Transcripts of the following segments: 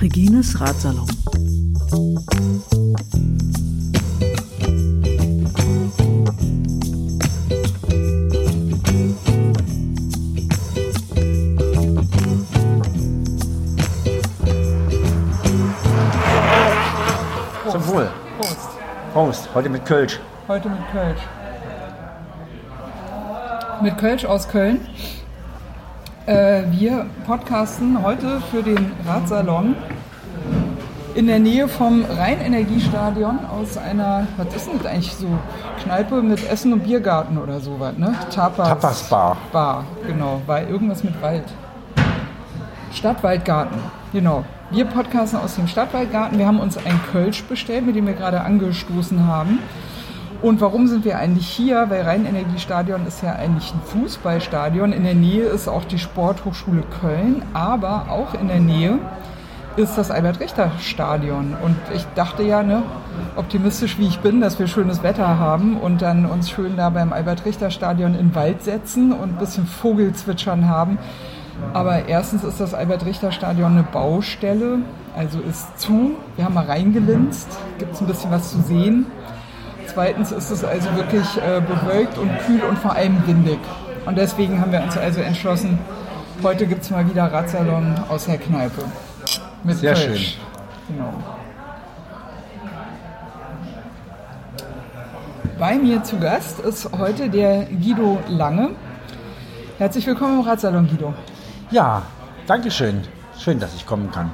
Regines Ratsalon. Zum Wohl. Prost. Prost. Heute mit Kölsch. Heute mit Kölsch. Mit Kölsch aus Köln. Äh, wir podcasten heute für den Radsalon in der Nähe vom Rheinenergiestadion aus einer, was ist denn das eigentlich so? Kneipe mit Essen und Biergarten oder sowas, ne? Tapas. Tapas Bar. Bar, genau. War irgendwas mit Wald. Stadtwaldgarten, genau. Wir podcasten aus dem Stadtwaldgarten. Wir haben uns ein Kölsch bestellt, mit dem wir gerade angestoßen haben. Und warum sind wir eigentlich hier? Weil Rheinenergiestadion ist ja eigentlich ein Fußballstadion. In der Nähe ist auch die Sporthochschule Köln, aber auch in der Nähe ist das Albert-Richter-Stadion. Und ich dachte ja, ne, optimistisch wie ich bin, dass wir schönes Wetter haben und dann uns schön da beim Albert-Richter-Stadion in den Wald setzen und ein bisschen Vogelzwitschern haben. Aber erstens ist das Albert-Richter-Stadion eine Baustelle, also ist zu. Wir haben mal reingelinst, gibt es ein bisschen was zu sehen. Zweitens ist es also wirklich äh, bewölkt und kühl und vor allem windig. Und deswegen haben wir uns also entschlossen, heute gibt es mal wieder Radsalon aus der Kneipe. Mit Sehr Kölsch. schön. Genau. Bei mir zu Gast ist heute der Guido Lange. Herzlich willkommen im Radsalon, Guido. Ja, Dankeschön. Schön, dass ich kommen kann.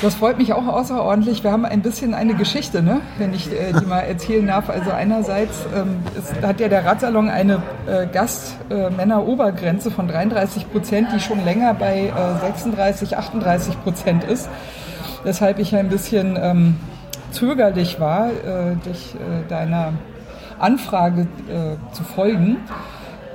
Das freut mich auch außerordentlich. Wir haben ein bisschen eine Geschichte, ne? wenn ich äh, die mal erzählen darf. Also einerseits ähm, ist, hat ja der Radsalon eine äh, Gast-Männer-Obergrenze von 33 Prozent, die schon länger bei äh, 36, 38 Prozent ist. Weshalb ich ein bisschen ähm, zögerlich war, äh, dich äh, deiner Anfrage äh, zu folgen.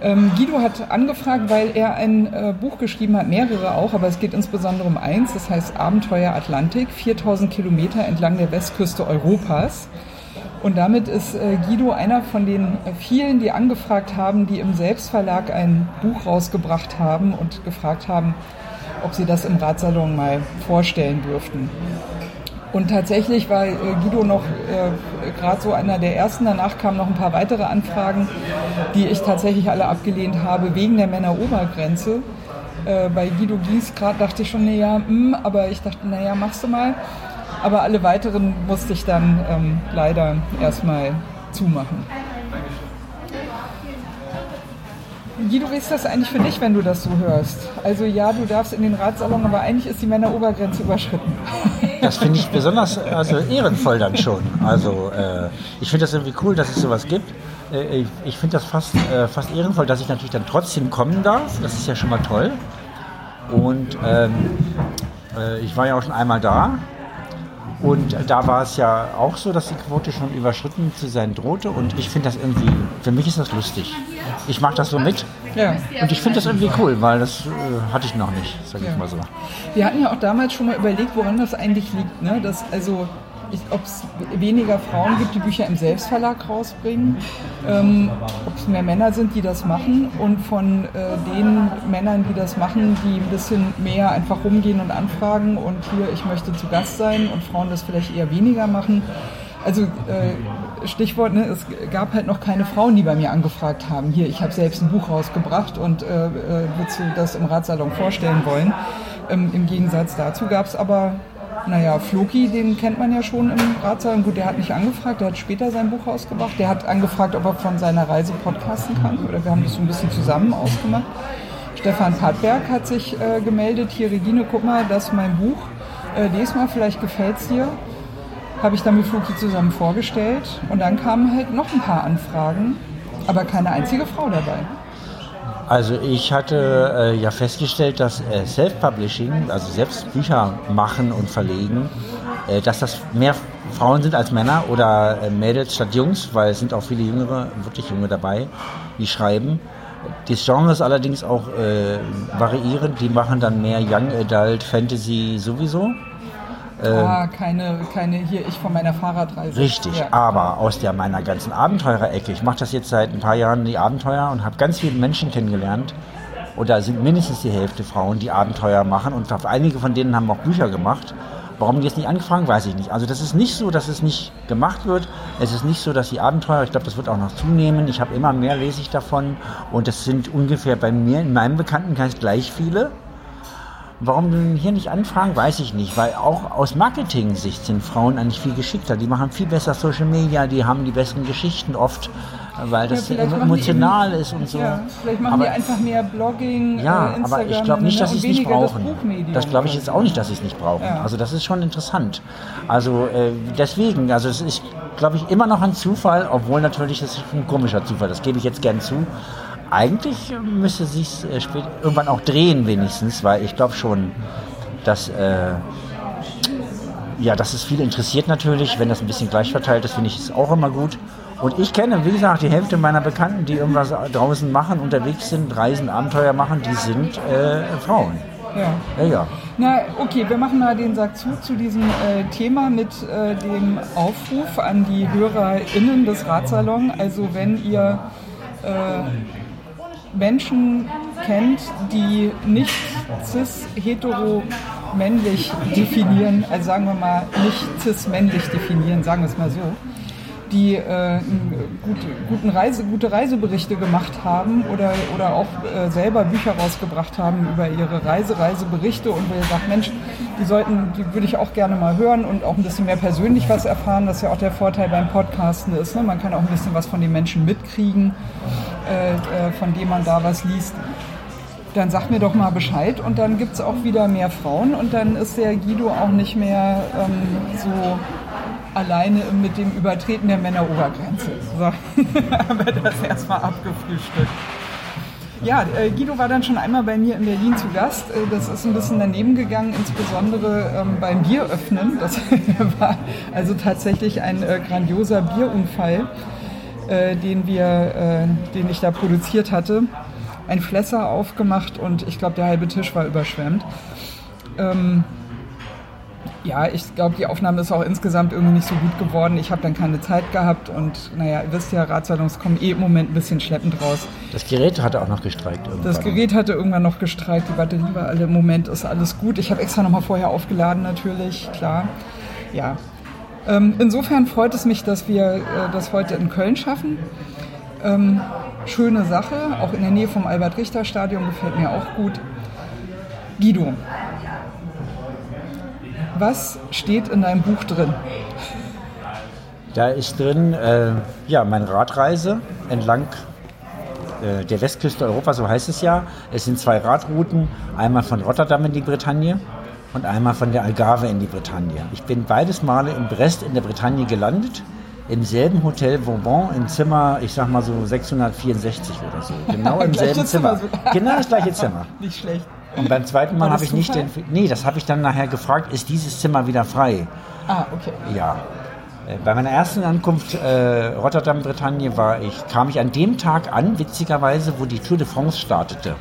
Ähm, Guido hat angefragt, weil er ein äh, Buch geschrieben hat, mehrere auch, aber es geht insbesondere um eins, das heißt Abenteuer Atlantik, 4000 Kilometer entlang der Westküste Europas. Und damit ist äh, Guido einer von den äh, vielen, die angefragt haben, die im Selbstverlag ein Buch rausgebracht haben und gefragt haben, ob sie das im Ratsalon mal vorstellen dürften. Und tatsächlich war äh, Guido noch äh, gerade so einer der ersten. Danach kamen noch ein paar weitere Anfragen, die ich tatsächlich alle abgelehnt habe wegen der Männerobergrenze. Äh, bei Guido Gies gerade dachte ich schon, naja, hm, aber ich dachte, naja, machst du mal. Aber alle weiteren musste ich dann ähm, leider erstmal zumachen. Guido, wie ist das eigentlich für dich, wenn du das so hörst? Also ja, du darfst in den Ratsalon, aber eigentlich ist die Männerobergrenze überschritten. Das finde ich besonders also ehrenvoll dann schon. Also äh, ich finde das irgendwie cool, dass es sowas gibt. Äh, ich ich finde das fast, äh, fast ehrenvoll, dass ich natürlich dann trotzdem kommen darf. Das ist ja schon mal toll. Und ähm, äh, ich war ja auch schon einmal da. Und da war es ja auch so, dass die Quote schon überschritten zu sein drohte. Und ich finde das irgendwie, für mich ist das lustig. Ich mache das so mit. Ja. Und ich finde das irgendwie cool, weil das äh, hatte ich noch nicht, sage ich Ja. mal so. Wir hatten ja auch damals schon mal überlegt, woran das eigentlich liegt. Ne? Dass also ob es weniger Frauen gibt, die Bücher im Selbstverlag rausbringen, ähm, ob es mehr Männer sind, die das machen und von äh, den Männern, die das machen, die ein bisschen mehr einfach rumgehen und anfragen und hier, ich möchte zu Gast sein und Frauen das vielleicht eher weniger machen. Also äh, Stichwort, ne, es gab halt noch keine Frauen, die bei mir angefragt haben. Hier, ich habe selbst ein Buch rausgebracht und äh, äh, würdest du das im Ratsalon vorstellen wollen? Ähm, Im Gegensatz dazu gab es aber, naja, Floki, den kennt man ja schon im Ratsalon. Gut, der hat nicht angefragt, der hat später sein Buch rausgebracht. Der hat angefragt, ob er von seiner Reise podcasten kann. Oder wir haben das so ein bisschen zusammen ausgemacht. Stefan Padberg hat sich äh, gemeldet. Hier, Regine, guck mal, das ist mein Buch. Äh, lies mal, vielleicht gefällt's dir habe ich dann mit Fluki zusammen vorgestellt und dann kamen halt noch ein paar Anfragen, aber keine einzige Frau dabei. Also ich hatte äh, ja festgestellt, dass äh, Self-Publishing, also selbst Bücher machen und verlegen, äh, dass das mehr Frauen sind als Männer oder äh, Mädels statt Jungs, weil es sind auch viele Jüngere, wirklich Junge dabei, die schreiben. Das Genre ist allerdings auch äh, variierend. Die machen dann mehr Young Adult, Fantasy sowieso. Ah, keine, keine hier ich von meiner Fahrradreise. Richtig, Ja. aber aus der meiner ganzen Abenteurer-Ecke. Ich mache das jetzt seit ein paar Jahren, die Abenteuer, und habe ganz viele Menschen kennengelernt. Und da sind mindestens die Hälfte Frauen, die Abenteuer machen. Und auf einige von denen haben auch Bücher gemacht. Warum die jetzt nicht angefangen, weiß ich nicht. Also das ist nicht so, dass es nicht gemacht wird. Es ist nicht so, dass die Abenteuer, ich glaube, das wird auch noch zunehmen. Ich habe immer mehr, lese ich davon. Und das sind ungefähr bei mir, in meinem Bekanntenkreis gleich viele. Warum denn hier nicht anfragen, weiß ich nicht, weil auch aus Marketing-Sicht sind Frauen eigentlich viel geschickter. Die machen viel besser Social Media, die haben die besseren Geschichten oft, weil das die emotional eben- ist und so. Ja, vielleicht machen aber, die einfach mehr Blogging, ja, äh, Instagram. aber ich glaube nicht, dass sie es nicht das brauchen. Buchmedium Das glaube ich jetzt auch nicht, dass sie es nicht brauchen. Ja. Also das ist schon interessant. Also äh, deswegen, also es ist, glaube ich, immer noch ein Zufall, obwohl natürlich das ist ein komischer Zufall. Das gebe ich jetzt gern zu. Eigentlich müsste sich äh, irgendwann auch drehen wenigstens, weil ich glaube schon, dass äh, ja, dass es viel interessiert natürlich. Wenn das ein bisschen gleich verteilt ist, finde ich es auch immer gut. Und ich kenne, wie gesagt, die Hälfte meiner Bekannten, die irgendwas draußen machen, unterwegs sind, Reisen, Abenteuer machen, die sind äh, Frauen. Ja. Ja, ja. Na, okay, wir machen mal den Sack zu zu diesem äh, Thema mit äh, dem Aufruf an die HörerInnen des Ratsalon. Also wenn ihr äh, Menschen kennt, die nicht cis-hetero-männlich definieren, also sagen wir mal nicht cis-männlich definieren, sagen wir es mal so, die äh, gut, guten Reise, gute Reiseberichte gemacht haben oder, oder auch äh, selber Bücher rausgebracht haben über ihre Reise, Reiseberichte und wo ihr sagt, Mensch, die sollten, die würde ich auch gerne mal hören und auch ein bisschen mehr persönlich was erfahren. Das ist ja auch der Vorteil beim Podcasten ist. Ne? Man kann auch ein bisschen was von den Menschen mitkriegen, äh, äh, von dem man da was liest. Dann sagt mir doch mal Bescheid und dann gibt es auch wieder mehr Frauen und dann ist der Guido auch nicht mehr ähm, so alleine mit dem Übertreten der Männerobergrenze. So, haben wir das erstmal abgefrühstückt. Ja, äh, Guido war dann schon einmal bei mir in Berlin zu Gast. Äh, Das ist ein bisschen daneben gegangen, insbesondere ähm, beim Bieröffnen. Das war also tatsächlich ein äh, grandioser Bierunfall, äh, den, wir, äh, den ich da produziert hatte. Ein Flässer aufgemacht und ich glaube, der halbe Tisch war überschwemmt. Ähm, ja, ich glaube, die Aufnahme ist auch insgesamt irgendwie nicht so gut geworden. Ich habe dann keine Zeit gehabt und naja, ihr wisst ja, Ratsalons kommen eh im Moment ein bisschen schleppend raus. Das Gerät hatte auch noch gestreikt irgendwann. Das Gerät hatte irgendwann noch gestreikt, die Batterie war alle. Im Moment ist alles gut. Ich habe extra nochmal vorher aufgeladen, natürlich, klar. Ja. Ähm, insofern freut es mich, dass wir äh, das heute in Köln schaffen. Ähm, schöne Sache, auch in der Nähe vom Albert-Richter-Stadion gefällt mir auch gut. Guido, was steht in deinem Buch drin? Da ist drin, äh, ja, meine Radreise entlang äh, der Westküste Europas, so heißt es ja. Es sind zwei Radrouten, einmal von Rotterdam in die Bretagne und einmal von der Algarve in die Bretagne. Ich bin beides Male in Brest in der Bretagne gelandet, im selben Hotel Vauban, im Zimmer, ich sag mal so 664 oder so. Genau im selben Zimmer Zimmer. Genau das gleiche Zimmer. Nicht schlecht. Und beim zweiten Mal habe ich nicht den. Nee, das habe ich dann nachher gefragt, ist dieses Zimmer wieder frei? Ah, okay. Ja. Äh, Bei meiner ersten Ankunft äh, Rotterdam-Bretagne war ich, kam ich an dem Tag an, witzigerweise, wo die Tour de France startete.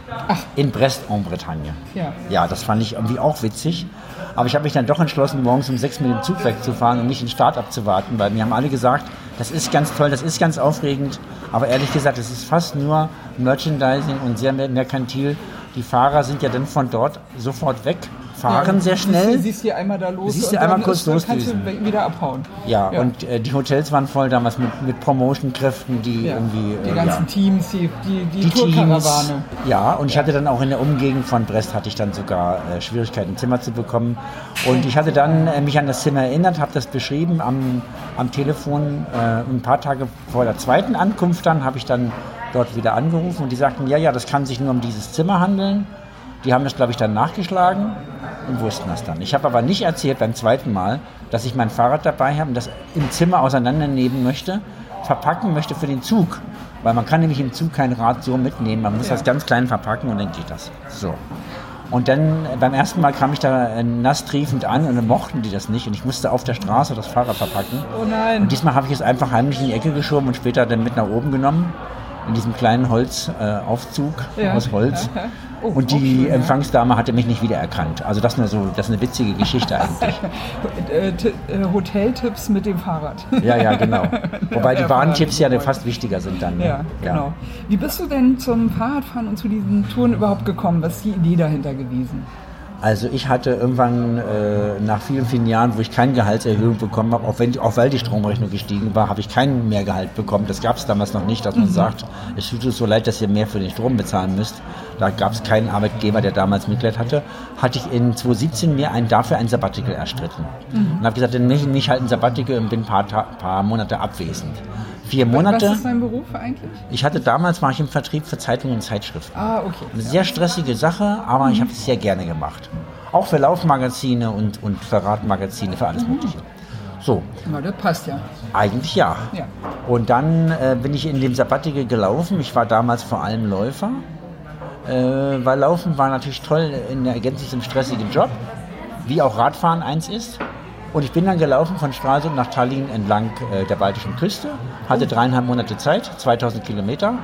In Brest en Bretagne. Ja. Ja, das fand ich irgendwie auch witzig. Aber ich habe mich dann doch entschlossen, morgens um sechs mit dem Zug wegzufahren und nicht den Start abzuwarten, weil mir haben alle gesagt, das ist ganz toll, das ist ganz aufregend. Aber ehrlich gesagt, es ist fast nur Merchandising und sehr mer- merkantil. Die Fahrer sind ja dann von dort sofort weg, fahren Ja, sehr siehst schnell. du- Siehst du einmal da los Siehst und einmal dann kurz dann kannst du wieder abhauen. Ja, und äh, die Hotels waren voll damals mit, mit Promotion-Kräften, die ja. irgendwie. die äh, ganzen ja, Teams, die, die, die, die. Tourkarawane. Ja, und ich hatte dann auch in der Umgegend von Brest hatte ich dann sogar äh, Schwierigkeiten, ein Zimmer zu bekommen. Und ich hatte dann äh, mich an das Zimmer erinnert, habe das beschrieben am, am Telefon. Äh, ein paar Tage vor der zweiten Ankunft dann habe ich dann dort wieder angerufen und die sagten, ja, ja, das kann sich nur um dieses Zimmer handeln. Die haben das, glaube ich, dann nachgeschlagen und wussten das dann. Ich habe aber nicht erzählt beim zweiten Mal, dass ich mein Fahrrad dabei habe und das im Zimmer auseinandernehmen möchte, verpacken möchte für den Zug. Weil man kann nämlich im Zug kein Rad so mitnehmen. Man muss Ja. das ganz klein verpacken und dann geht das. So. Und dann äh, beim ersten Mal kam ich da äh, nass triefend an und dann mochten die das nicht und ich musste auf der Straße das Fahrrad verpacken. Oh nein. Und diesmal habe ich es einfach heimlich in die Ecke geschoben und später dann mit nach oben genommen. In diesem kleinen Holzaufzug äh, Aufzug Ja. aus Holz. Oh, und die schön. Empfangsdame hatte mich nicht wiedererkannt. Also das nur so, das ist eine witzige Geschichte eigentlich. Äh, äh, Hoteltipps mit dem Fahrrad. Ja, ja, genau. Wobei die Warntipps ja fast wichtiger sind dann. ne? Ja, genau. Wie bist du denn zum Fahrradfahren und zu diesen Touren überhaupt gekommen? Was ist die Idee dahinter gewesen? Also ich hatte irgendwann äh, nach vielen, vielen Jahren, wo ich keine Gehaltserhöhung bekommen habe, auch, wenn, auch weil die Stromrechnung gestiegen war, habe ich keinen mehr Gehalt bekommen. Das gab es damals noch nicht, dass man sagt, es tut uns so leid, dass ihr mehr für den Strom bezahlen müsst. Da gab es keinen Arbeitgeber, der damals Mitleid hatte. Hatte ich in 2017 mir ein, dafür ein Sabbatical erstritten. Und habe gesagt, dann nehme ich nicht halt ein Sabbatical und bin ein paar, paar Monate abwesend. Vier Monate. Was ist dein Beruf eigentlich? Ich hatte damals, war ich im Vertrieb für Zeitungen und Zeitschriften. Ah, okay. Eine sehr stressige Sache, aber ich habe es sehr gerne gemacht. Auch für Laufmagazine und, und für Radmagazine, für alles Mögliche. So, Na, das passt ja. eigentlich ja. Ja. Und dann äh, bin ich in dem Sabbatical gelaufen. Ich war damals vor allem Läufer. Äh, weil Laufen war natürlich toll in der Ergänzung zum stressigen Job, wie auch Radfahren eins ist. Und ich bin dann gelaufen von Stralsund nach Tallinn entlang äh, der baltischen Küste, hatte dreieinhalb Monate Zeit, 2000 Kilometer.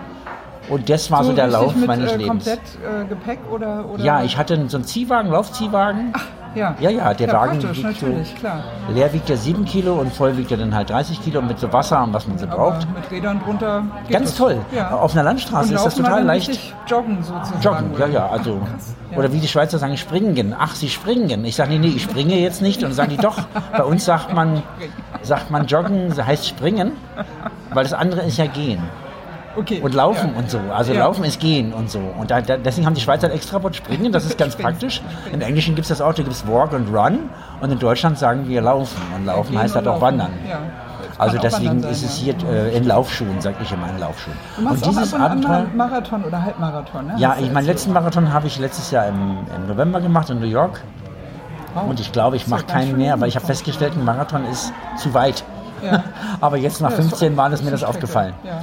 Und das war so, der richtig Lauf mit, meines äh, Lebens. komplett äh, Gepäck oder, oder? Ja, ich hatte so einen Ziehwagen, Laufziehwagen. Ja, Ja, ja, der Wagen praktisch, wiegt so- natürlich, klar. Leer wiegt er 7 Kilo und voll wiegt er dann halt 30 Kilo mit so Wasser und was man so Aber braucht. mit Rädern drunter geht Ganz es. toll. Ja. Auf einer Landstraße ist das total dann leicht. Joggen sozusagen. Joggen, ja, ja, also. Krass, ja. Oder wie die Schweizer sagen, springen. Ach, sie springen. Ich sage, nee, nee, ich springe jetzt nicht. Und dann sagen die doch, bei uns sagt man, sagt man joggen, heißt springen, weil das andere ist ja gehen. Okay. Und laufen ja. und so. Also Ja. laufen ist gehen und so. Und da, da, deswegen haben die Schweizer ein extra Wort springen, das ist ganz praktisch. Im Englischen gibt es das auch, da gibt es walk und run. Und in Deutschland sagen wir laufen. Und laufen Gehen heißt halt auch laufen. wandern. Ja. Also deswegen wandern ist sein, es hier äh, in Laufschuhen, sag ich immer in Laufschuhen. Du Und dieses auch Abenteuer. Marathon oder Halbmarathon, ne? Ja, ich, meinen letzten Marathon habe ich letztes Jahr im, im November gemacht in New York. Wow. Und ich glaube, ich mache keinen mehr, weil ich habe festgestellt, ein Marathon ist zu weit. Ja. Aber jetzt nach Ja, ist 15 Mal ist mir das aufgefallen. Ja,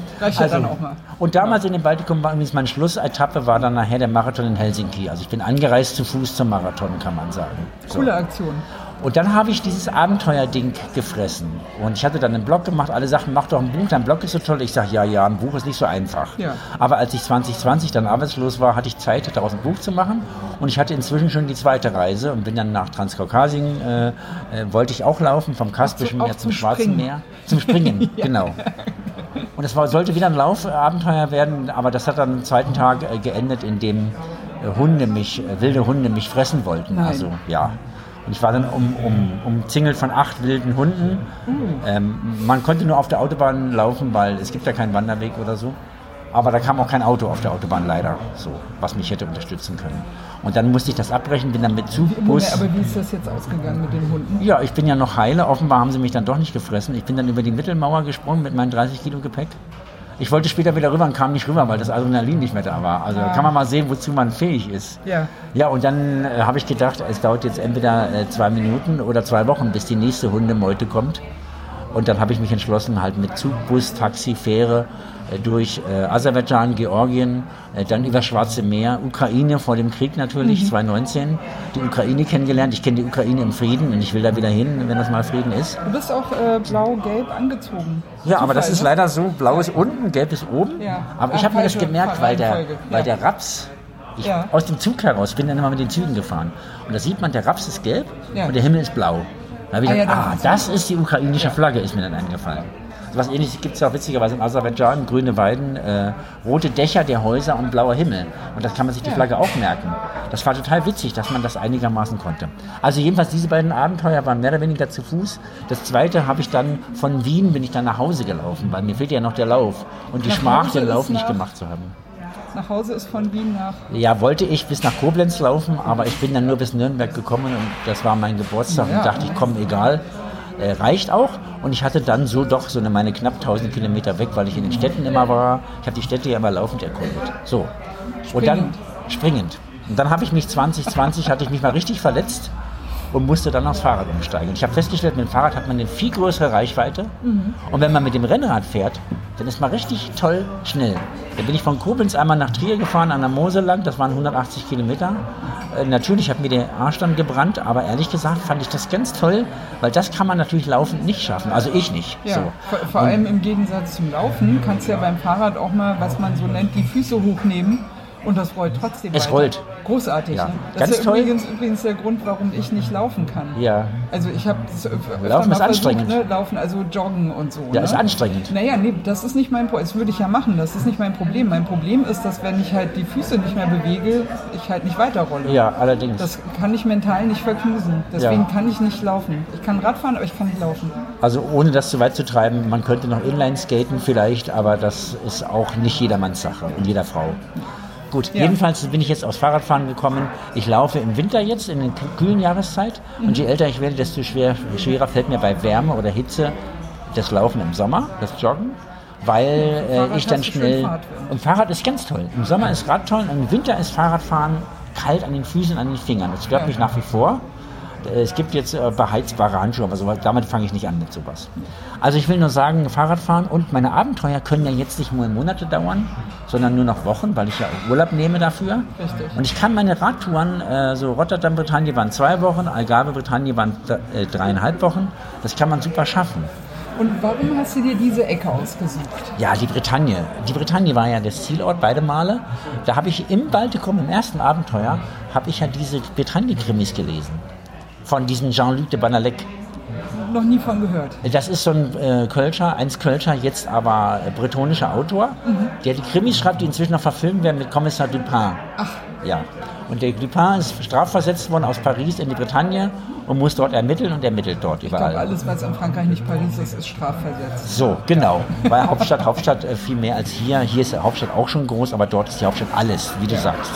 mal. Und damals in dem Baltikum war übrigens meine Schlussetappe, war dann nachher der Marathon in Helsinki. Also ich bin angereist zu Fuß zum Marathon, kann man sagen. So. Coole Aktion. Und dann habe ich dieses Abenteuerding gefressen. Und ich hatte dann einen Blog gemacht, alle sagten, mach doch ein Buch, dein Blog ist so toll. Ich sage, ja, ja, ein Buch ist nicht so einfach. Ja. Aber als ich 2020 dann arbeitslos war, hatte ich Zeit, daraus ein Buch zu machen. Und ich hatte inzwischen schon die zweite Reise und bin dann nach Transkaukasien, äh, äh, wollte ich auch laufen, vom Kaspischen Meer zum, zum Schwarzen Springen. Meer. Zum Springen, genau. Und es war, sollte wieder ein Laufabenteuer werden, aber das hat dann am zweiten Tag äh, geendet, indem äh, Hunde mich, äh, wilde Hunde mich fressen wollten. Nein. Also ja. Und ich war dann um, um, umzingelt von acht wilden Hunden. Ähm, man konnte nur auf der Autobahn laufen, weil es gibt ja keinen Wanderweg oder so. Aber da kam auch kein Auto auf der Autobahn leider, so, was mich hätte unterstützen können. Und dann musste ich das abbrechen, bin dann mit Zugbus. aber wie ist das jetzt ausgegangen mit den Hunden? Ja, ich bin ja noch heile. Offenbar haben sie mich dann doch nicht gefressen. Ich bin dann über die Mittelmauer gesprungen mit meinen 30 Kilo Gepäck. Ich wollte später wieder rüber und kam nicht rüber, weil das Adrenalin nicht mehr da war. Also Ah. kann man mal sehen, wozu man fähig ist. Ja. Ja, und dann äh, habe ich gedacht, es dauert jetzt entweder äh, zwei Minuten oder zwei Wochen, bis die nächste Hundemeute kommt. Und dann habe ich mich entschlossen, halt mit Zug, Bus, Taxi, Fähre äh, durch äh, Aserbaidschan, Georgien, äh, dann über Schwarze Meer, Ukraine vor dem Krieg natürlich, 2019, die Ukraine kennengelernt. Ich kenne die Ukraine im Frieden und ich will da wieder hin, wenn das mal Frieden ist. Du bist auch äh, blau-gelb angezogen. Ja, aber das Zufall, ist ne? leider so, blau ist unten, gelb ist oben. Ja. Aber ich habe mir das gemerkt, weil der, Reihenfolge. weil Ja. der Raps, ich, Ja. aus dem Zug heraus, ich bin dann immer mit den Zügen gefahren. Und da sieht man, der Raps ist gelb Ja. und der Himmel ist blau. Da habe ich Ah, gedacht, ja, ah, das ist das ist die ukrainische Flagge, ist mir dann eingefallen. Was ähnliches gibt es ja auch witzigerweise in Aserbaidschan, grüne Weiden, äh, rote Dächer der Häuser und blauer Himmel. Und das kann man sich die. Flagge auch merken. Das war total witzig, dass man das einigermaßen konnte. Also jedenfalls diese beiden Abenteuer waren mehr oder weniger zu Fuß. Das zweite habe ich dann von Wien bin ich dann nach Hause gelaufen, weil mir fehlt ja noch der Lauf und die Nach Schmach, Hause den Lauf nicht gemacht zu haben. Nach Hause ist von Wien nach. Ja, wollte ich bis nach Koblenz laufen, aber ich bin dann nur bis Nürnberg gekommen und das war mein Geburtstag Ja. und dachte, ich komme egal, äh, reicht auch. Und ich hatte dann so doch so eine meine knapp 1000 Kilometer weg, weil ich in den Städten immer war. Ich habe die Städte ja immer laufend erkundet. So. Und dann springend. Und dann habe ich mich 2020 hatte ich mich mal richtig verletzt und musste dann aufs Fahrrad umsteigen. Ich habe festgestellt, mit dem Fahrrad hat man eine viel größere Reichweite. Und wenn man mit dem Rennrad fährt, dann ist man richtig toll schnell. Da bin ich von Koblenz einmal nach Trier gefahren, an der Mosel lang, das waren 180 Kilometer. Äh, natürlich hat mir der Arsch dann gebrannt, aber ehrlich gesagt fand ich das ganz toll, weil das kann man natürlich laufend nicht schaffen. Also ich nicht. Ja, So. vor, vor allem im Gegensatz zum Laufen kannst du ja beim Fahrrad auch mal, was man so nennt, die Füße hochnehmen und das rollt trotzdem Es weiter. rollt. Großartig. Ja, Ne? Das ganz ist ja toll. Übrigens, übrigens der Grund, warum ich nicht laufen kann. Ja. Also ich habe Laufen ist anstrengend. Ne? Laufen, also joggen und so. Ja, ne? ist anstrengend. Naja, nee, das ist nicht mein Problem. Das würde ich ja machen. Das ist nicht mein Problem. Mein Problem ist, dass wenn ich halt die Füße nicht mehr bewege, ich halt nicht weiterrolle. Ja, allerdings. Das kann ich mental nicht verknusen. Deswegen Ja. kann ich nicht laufen. Ich kann Radfahren, aber ich kann nicht laufen. Also ohne das zu weit zu treiben, man könnte noch Inline skaten vielleicht, aber das ist auch nicht jedermanns Sache und jeder Frau. Gut, Ja. jedenfalls bin ich jetzt aufs Fahrradfahren gekommen. Ich laufe im Winter jetzt, in der kühlen Jahreszeit. Und je älter ich werde, desto schwer, schwerer fällt mir bei Wärme oder Hitze das Laufen im Sommer, das Joggen. Weil äh, ich dann schnell. Und Fahrrad ist ganz toll. Im Sommer ist Rad toll, im Winter ist Fahrradfahren kalt an den Füßen, an den Fingern. Das stört Ja. mich nach wie vor. Äh, Es gibt jetzt äh, beheizbare Handschuhe, aber sowas, damit fange ich nicht an mit sowas. Also ich will nur sagen, Fahrradfahren und meine Abenteuer können ja jetzt nicht nur Monate dauern, sondern nur noch Wochen, weil ich ja Urlaub nehme dafür. Richtig. Und ich kann meine Radtouren, äh, so Rotterdam, Bretagne waren zwei Wochen, Algarve, Bretagne waren äh, dreieinhalb Wochen. Das kann man super schaffen. Und warum hast du dir diese Ecke ausgesucht? Ja, die Bretagne. Die Bretagne war ja der Zielort beide Male. Da habe ich im Baltikum, im ersten Abenteuer, habe ich ja diese Bretagne-Krimis gelesen. Von diesem Jean-Luc de Banalek. Noch nie von gehört. Das ist so ein äh, Kölscher, eins Kölscher, jetzt aber äh, bretonischer Autor, der die Krimis schreibt, die inzwischen noch verfilmt werden mit Kommissar Dupin. Ach, Ja. Und der Dupin ist strafversetzt worden aus Paris in die Bretagne und muss dort ermitteln und ermittelt dort ich überall. alles, was in Frankreich nicht Paris ist, ist strafversetzt. So, genau. Weil Hauptstadt, Hauptstadt äh, viel mehr als hier. Hier ist die Hauptstadt auch schon groß, aber dort ist die Hauptstadt alles, wie du sagst.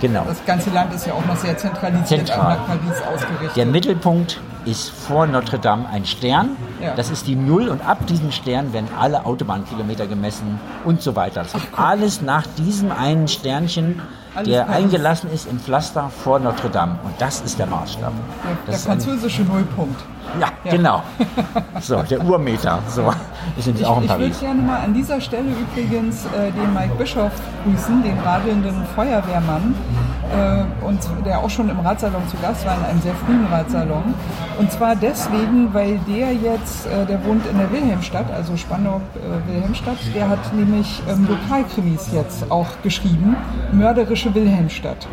Genau. Das ganze Land ist ja auch noch sehr zentralisiert Zentral. auch nach Paris ausgerichtet. Der Mittelpunkt ist vor Notre Dame ein Stern. Ja. Das ist die Null und ab diesem Stern werden alle Autobahnkilometer gemessen und so weiter. Das ist alles nach diesem einen Sternchen, Alles der eingelassen ist im Pflaster vor Notre Dame. Und das ist der Maßstab. der, der ist ein, französische Nullpunkt. ja, Ja. genau. So, der Urmeter. So, Ich, auch in ich würde gerne mal an dieser Stelle übrigens äh, den Mike Bischoff grüßen, den radelnden Feuerwehrmann, und der auch schon im Radsalon zu Gast war, in einem sehr frühen Radsalon. Und zwar deswegen, weil der jetzt, äh, der wohnt in der Wilhelmstadt, also Spandau-Wilhelmstadt, der hat nämlich ähm, Lokalkrimis jetzt auch geschrieben, Mörderische Wilhelmstadt.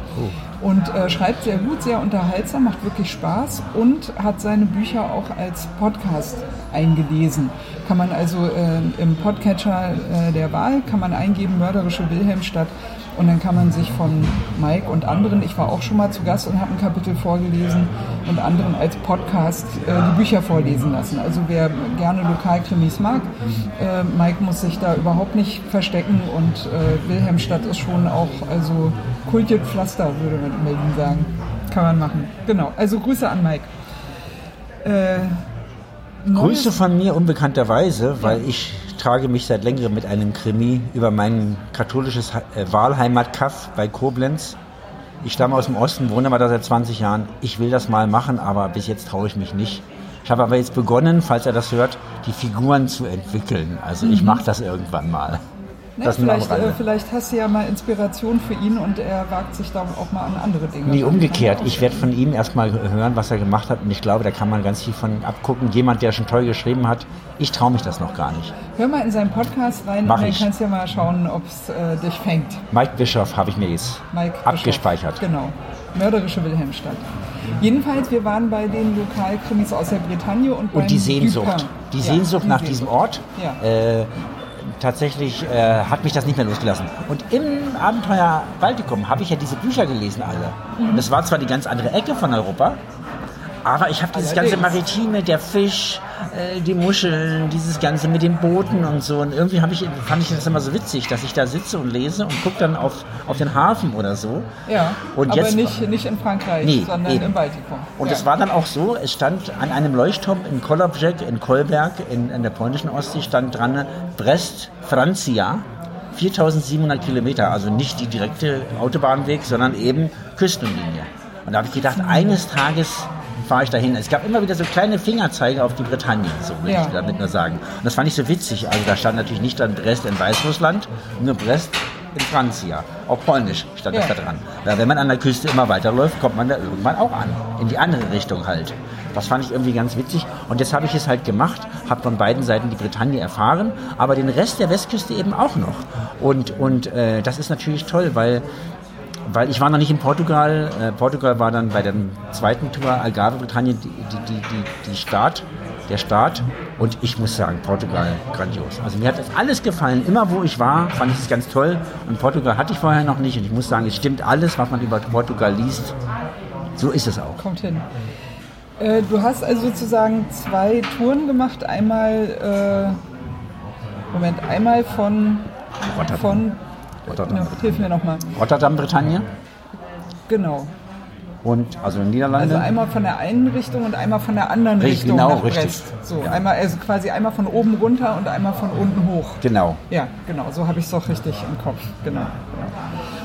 Und äh, schreibt sehr gut, sehr unterhaltsam, macht wirklich Spaß und hat seine Bücher auch als Podcast eingelesen. Kann man also äh, im Podcatcher äh, der Wahl, kann man eingeben, Mörderische Wilhelmstadt und dann kann man sich von Mike und anderen, ich war auch schon mal zu Gast und habe ein Kapitel vorgelesen und anderen als Podcast äh, die Bücher vorlesen lassen. Also wer gerne Lokalkrimis mag, äh, Mike muss sich da überhaupt nicht verstecken und äh, Wilhelmstadt ist schon auch also kultiert Pflaster, würde man in Berlin sagen. Kann man machen. Genau. Also Grüße an Mike. Äh, Grüße von mir unbekannterweise, weil ich trage mich seit längerem mit einem Krimi über mein katholisches He- äh, Wahlheimatkaff bei Koblenz. Ich stamme aus dem Osten, wohne aber da seit 20 Jahren. Ich will das mal machen, aber bis jetzt traue ich mich nicht. Ich habe aber jetzt begonnen, falls er das hört, die Figuren zu entwickeln. Also ich mache das irgendwann mal. Ne, Das vielleicht, äh, vielleicht hast du ja mal Inspiration für ihn und er wagt sich da auch mal an andere Dinge. Nee, umgekehrt. Ich werde von ihm erstmal hören, was er gemacht hat. Und ich glaube, da kann man ganz viel von abgucken. Jemand, der schon toll geschrieben hat, ich traue mich das noch gar nicht. Hör mal in seinen Podcast rein Mach und dann ich. kannst du ja mal schauen, ob es äh, dich fängt. Mike Bischoff habe ich mir jetzt Mike abgespeichert. Genau. Mörderische Wilhelmstadt. Jedenfalls, wir waren bei den Lokalkrimis aus der Bretagne und, Und die Sehnsucht. Die Ja, Sehnsucht die nach Sehnsucht. diesem Ort. Ja. Äh, tatsächlich äh, hat mich das nicht mehr losgelassen. Und im Abenteuer Baltikum habe ich ja diese Bücher gelesen alle. Mhm. Und das war zwar die ganz andere Ecke von Europa, aber ich habe dieses ganze Allerdings. Maritime, der Fisch, äh, die Muscheln, dieses Ganze mit den Booten und so. Und irgendwie ich, fand ich das immer so witzig, dass ich da sitze und lese und gucke dann auf, auf den Hafen oder so. Ja, Und aber jetzt- nicht, nicht in Frankreich, Nee, sondern eben. im Baltikum. Und ja. es war dann auch so, es stand an einem Leuchtturm in Kolobrzeg, in Kolberg, in, in der polnischen Ostsee, stand dran Brest, Francia, 4700 Kilometer, also nicht die direkte Autobahnweg, sondern eben Küstenlinie. Und da habe ich gedacht, eines Tages fahre ich dahin. Es gab immer wieder so kleine Fingerzeige auf die Bretagne, so will Ja. ich damit nur sagen. Und das fand ich so witzig. Also da stand natürlich nicht dann Brest in Weißrussland, nur Brest in Francia. Auch polnisch stand das Ja. da dran. Ja, wenn man an der Küste immer weiterläuft, kommt man da irgendwann auch an. In die andere Richtung halt. Das fand ich irgendwie ganz witzig. Und jetzt habe ich es halt gemacht, habe von beiden Seiten die Bretagne erfahren, aber den Rest der Westküste eben auch noch. Und, und äh, das ist natürlich toll, weil weil ich war noch nicht in Portugal. Äh, Portugal war dann bei der zweiten Tour Algarve Bretagne die, die, die, die, die Start, der Start. Und ich muss sagen, Portugal grandios. Also mir hat das alles gefallen. Immer wo ich war, fand ich es ganz toll. Und Portugal hatte ich vorher noch nicht. Und ich muss sagen, es stimmt alles, was man über Portugal liest. So ist es auch. Kommt hin. Äh, du hast also sozusagen zwei Touren gemacht. Einmal, äh, Moment, einmal von, Rotterdam. von Rotterdam. ja, hilf mir nochmal. Rotterdam, Bretagne Genau. und also Niederlande. Also einmal von der einen Richtung und einmal von der anderen Richtig, Richtung genau, nach richtig. Brest. So, Ja. einmal, also quasi einmal von oben runter und einmal von unten hoch. genau. Ja, genau, so habe ich es doch richtig im Kopf. Genau. genau.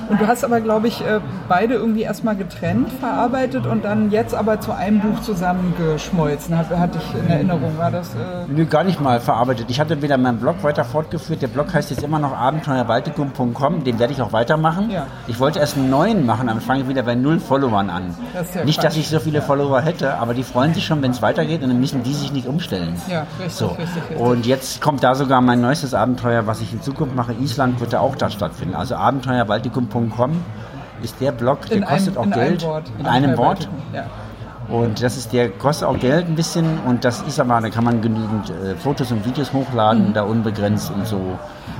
Und du hast aber, glaube ich, äh, beide irgendwie erstmal getrennt verarbeitet und dann jetzt aber zu einem Buch zusammengeschmolzen. Hat- Hatte ich in Erinnerung, war das? Äh, Nö, gar nicht mal verarbeitet. Ich hatte wieder meinen Blog weiter fortgeführt. Der Blog heißt jetzt immer noch abenteuerbaltikum.com. Den werde ich auch weitermachen. Ja. Ich wollte erst einen neuen machen, dann fange ich wieder bei null Followern an. Das ja nicht, dass ich so viele Follower hätte, aber die freuen sich schon, wenn es weitergeht und dann müssen die sich nicht umstellen. Ja, richtig, so. richtig, richtig. Und jetzt kommt da sogar mein neuestes Abenteuer, was ich in Zukunft mache. Island wird da auch da stattfinden. Also abenteuerbaltikum.com ist der Blog, der in kostet einem, auch Geld. einem Wort. In einem Wort. Ja. Und das ist der kostet auch Geld ein bisschen und das ist aber, da kann man genügend äh, Fotos und Videos hochladen, da unbegrenzt und so.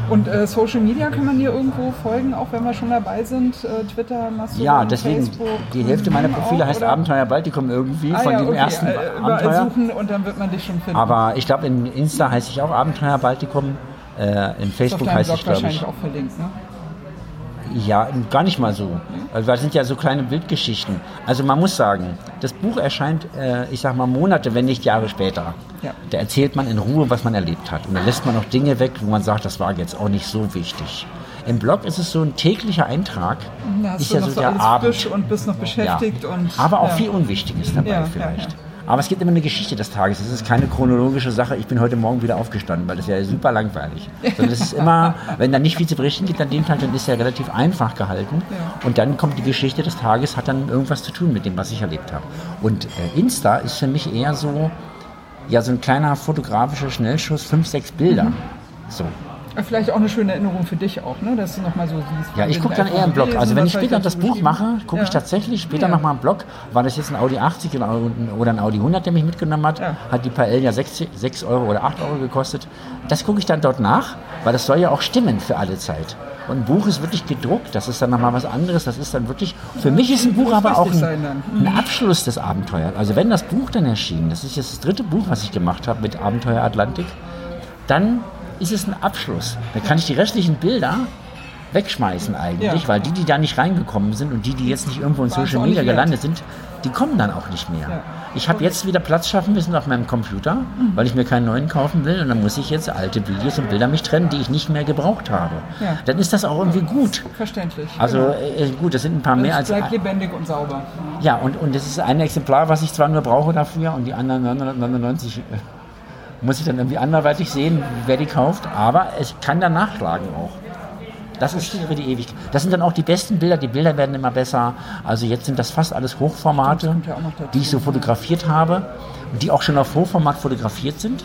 Und äh, Social Media kann man dir irgendwo folgen, auch wenn wir schon dabei sind? Äh, Twitter, Mastodon, Ja, deswegen, Facebook? die Hälfte meiner Profile auch, heißt oder? Abenteuer Baltikum irgendwie, Ah, von ja, dem okay. ersten äh, Abenteuer. suchen und dann wird man dich schon finden. Aber ich glaube, in Insta heiße ich auch Abenteuer Baltikum. Äh, in Facebook Blog ich, glaube wahrscheinlich ich. auch verlinkt, ne? Ja, gar nicht mal so. Also das sind ja so kleine Bildgeschichten. Also man muss sagen, das Buch erscheint, äh, ich sag mal, Monate, wenn nicht Jahre später. Ja. Da erzählt man in Ruhe, was man erlebt hat. Und da lässt man auch Dinge weg, wo man sagt, das war jetzt auch nicht so wichtig. Im Blog ist es so ein täglicher Eintrag. Da ist ja so der Abend. und bist noch beschäftigt. Ja. Und, Aber auch ja. viel Unwichtiges dabei vielleicht. Ja, Aber es gibt immer eine Geschichte des Tages. Es ist keine chronologische Sache. Ich bin heute Morgen wieder aufgestanden, weil das ist ja super langweilig. Sondern es ist immer, wenn da nicht viel zu berichten gibt an dem Tag, dann ist er relativ einfach gehalten. Und dann kommt die Geschichte des Tages, hat dann irgendwas zu tun mit dem, was ich erlebt habe. Und äh, Insta ist für mich eher so, ja, so ein kleiner fotografischer Schnellschuss, fünf, sechs Bilder. Mhm. So. Vielleicht auch eine schöne Erinnerung für dich auch, ne? dass du nochmal so siehst. Ja, ich gucke dann eher im Blog. Also wenn ich später das Buch mache, gucke ich Ja. tatsächlich später Ja. nochmal im Blog. War das jetzt ein Audi 80 oder ein Audi 100, der mich mitgenommen hat? Ja. Hat die Paella ja 6, 6 Euro oder 8 Euro gekostet. Das gucke ich dann dort nach, weil das soll ja auch stimmen für alle Zeit. Und ein Buch ist wirklich gedruckt, das ist dann nochmal was anderes. Das ist dann wirklich, für mich ist ein Buch aber auch ein, ein Abschluss des Abenteuers. Also wenn das Buch dann erschien, das ist jetzt das dritte Buch, was ich gemacht habe mit Abenteuer Atlantik, dann ist es ein Abschluss. Dann kann ich die restlichen Bilder wegschmeißen eigentlich, Ja. weil die, die da nicht reingekommen sind und die, die jetzt nicht irgendwo in Social Media gelandet sind, die kommen dann auch nicht mehr. Ja. Ich habe jetzt wieder Platz schaffen müssen auf meinem Computer, Mhm. weil ich mir keinen neuen kaufen will und dann muss ich jetzt alte Videos und Bilder mich trennen, die ich nicht mehr gebraucht habe. Ja. Dann ist das auch irgendwie gut. Verständlich. Also genau. äh, gut, das sind ein paar mehr es als bleibt lebendig und sauber. ja, und, und das ist ein Exemplar, was ich zwar nur brauche dafür und die anderen 999 äh, muss ich dann irgendwie anderweitig sehen, wer die kauft, aber es kann dann nachschlagen auch. Das ist für die Ewigkeit. Das sind dann auch die besten Bilder, die Bilder werden immer besser. Also jetzt sind das fast alles Hochformate, ja die ich so fotografiert habe und die auch schon auf Hochformat fotografiert sind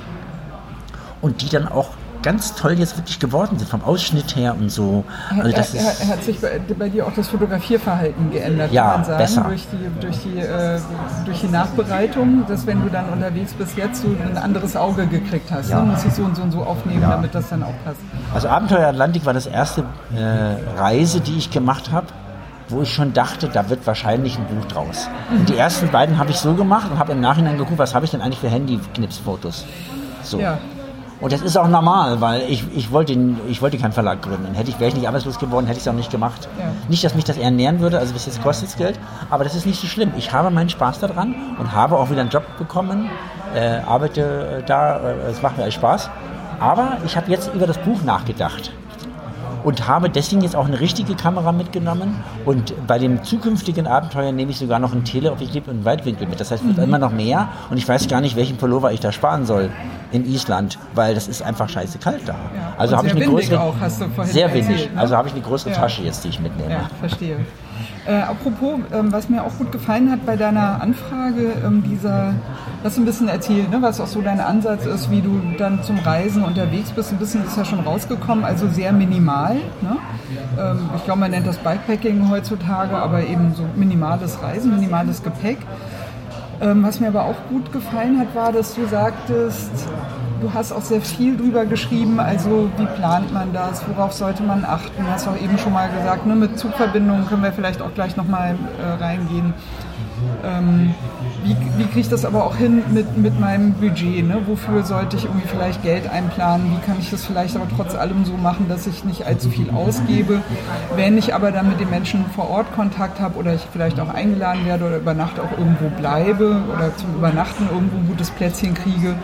und die dann auch ganz toll jetzt wirklich geworden sind, vom Ausschnitt her und so. Also das er, er, hat sich bei, bei dir auch das Fotografierverhalten geändert, Ja, kann man sagen, besser. durch die, durch, die, äh, durch die Nachbereitung, dass wenn du dann unterwegs bist, jetzt du ein anderes Auge gekriegt hast. Ja. Ne? Muss ich so und so und so aufnehmen, Ja. damit das dann auch passt. Also Abenteuer Atlantik war das erste äh, Reise, die ich gemacht habe, wo ich schon dachte, da wird wahrscheinlich ein Buch draus. Und die ersten beiden habe ich so gemacht und habe im Nachhinein geguckt, was habe ich denn eigentlich für Handy-Knipsfotos. So. Ja. Und das ist auch normal, weil ich, ich, wollte, ich wollte keinen Verlag gründen. Hätte ich, wäre ich nicht arbeitslos geworden, hätte ich es auch nicht gemacht. Ja. Nicht, dass mich das ernähren würde, also bis jetzt kostet es Geld, aber das ist nicht so schlimm. Ich habe meinen Spaß daran und habe auch wieder einen Job bekommen, äh, arbeite äh, da, äh, es macht mir echt Spaß. Aber ich habe jetzt über das Buch nachgedacht. Und habe deswegen jetzt auch eine richtige Kamera mitgenommen. Und bei dem zukünftigen Abenteuer nehme ich sogar noch ein Teleobjektiv und einen Weitwinkel mit. Das heißt, es wird Mhm. immer noch mehr und ich weiß gar nicht, welchen Pullover ich da sparen soll in Island, weil das ist einfach scheiße kalt da. Ja. Also habe ich eine größere, auch, sehr windig. ne? Also habe ich eine größere Ja. Tasche jetzt, die ich mitnehme. Ja, verstehe. Äh, apropos, ähm, was mir auch gut gefallen hat bei deiner Anfrage, ähm, dieser, du ein bisschen erzählt, ne, was auch so dein Ansatz ist, wie du dann zum Reisen unterwegs bist. Ein bisschen ist ja schon rausgekommen, also sehr minimal. Ne? Ähm, ich glaube, man nennt das Bikepacking heutzutage, aber eben so minimales Reisen, minimales Gepäck. Ähm, was mir aber auch gut gefallen hat, war, dass du sagtest, du hast auch sehr viel drüber geschrieben, also wie plant man das, worauf sollte man achten. Du hast auch eben schon mal gesagt, ne, mit Zugverbindungen können wir vielleicht auch gleich nochmal äh, reingehen. Ähm, wie, wie kriege ich das aber auch hin mit, mit meinem Budget? Ne? Wofür sollte ich irgendwie vielleicht Geld einplanen? Wie kann ich das vielleicht aber trotz allem so machen, dass ich nicht allzu viel ausgebe? Wenn ich aber dann mit den Menschen vor Ort Kontakt habe oder ich vielleicht auch eingeladen werde oder über Nacht auch irgendwo bleibe oder zum Übernachten irgendwo ein gutes Plätzchen kriege,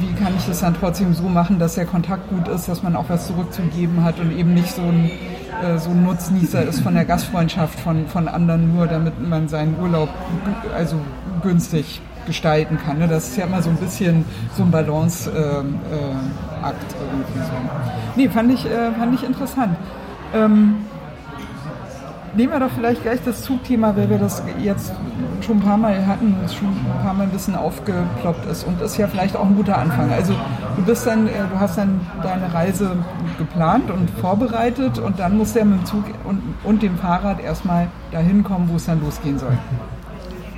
wie kann ich das dann trotzdem so machen, dass der Kontakt gut ist, dass man auch was zurückzugeben hat und eben nicht so ein, äh, so ein Nutznießer ist von der Gastfreundschaft von, von anderen nur, damit man seinen Urlaub also günstig gestalten kann. Ne? Das ist ja immer so ein bisschen so ein Balanceakt ähm, äh, irgendwie so. Nee, fand ich, äh, fand ich interessant. Ähm, Nehmen wir doch vielleicht gleich das Zugthema, weil wir das jetzt schon ein paar Mal hatten es schon ein paar Mal ein bisschen aufgeploppt ist und ist ja vielleicht auch ein guter Anfang. Also du bist dann, äh, du hast dann deine Reise geplant und vorbereitet und dann musst du ja mit dem Zug und, und dem Fahrrad erstmal dahin kommen, wo es dann losgehen soll.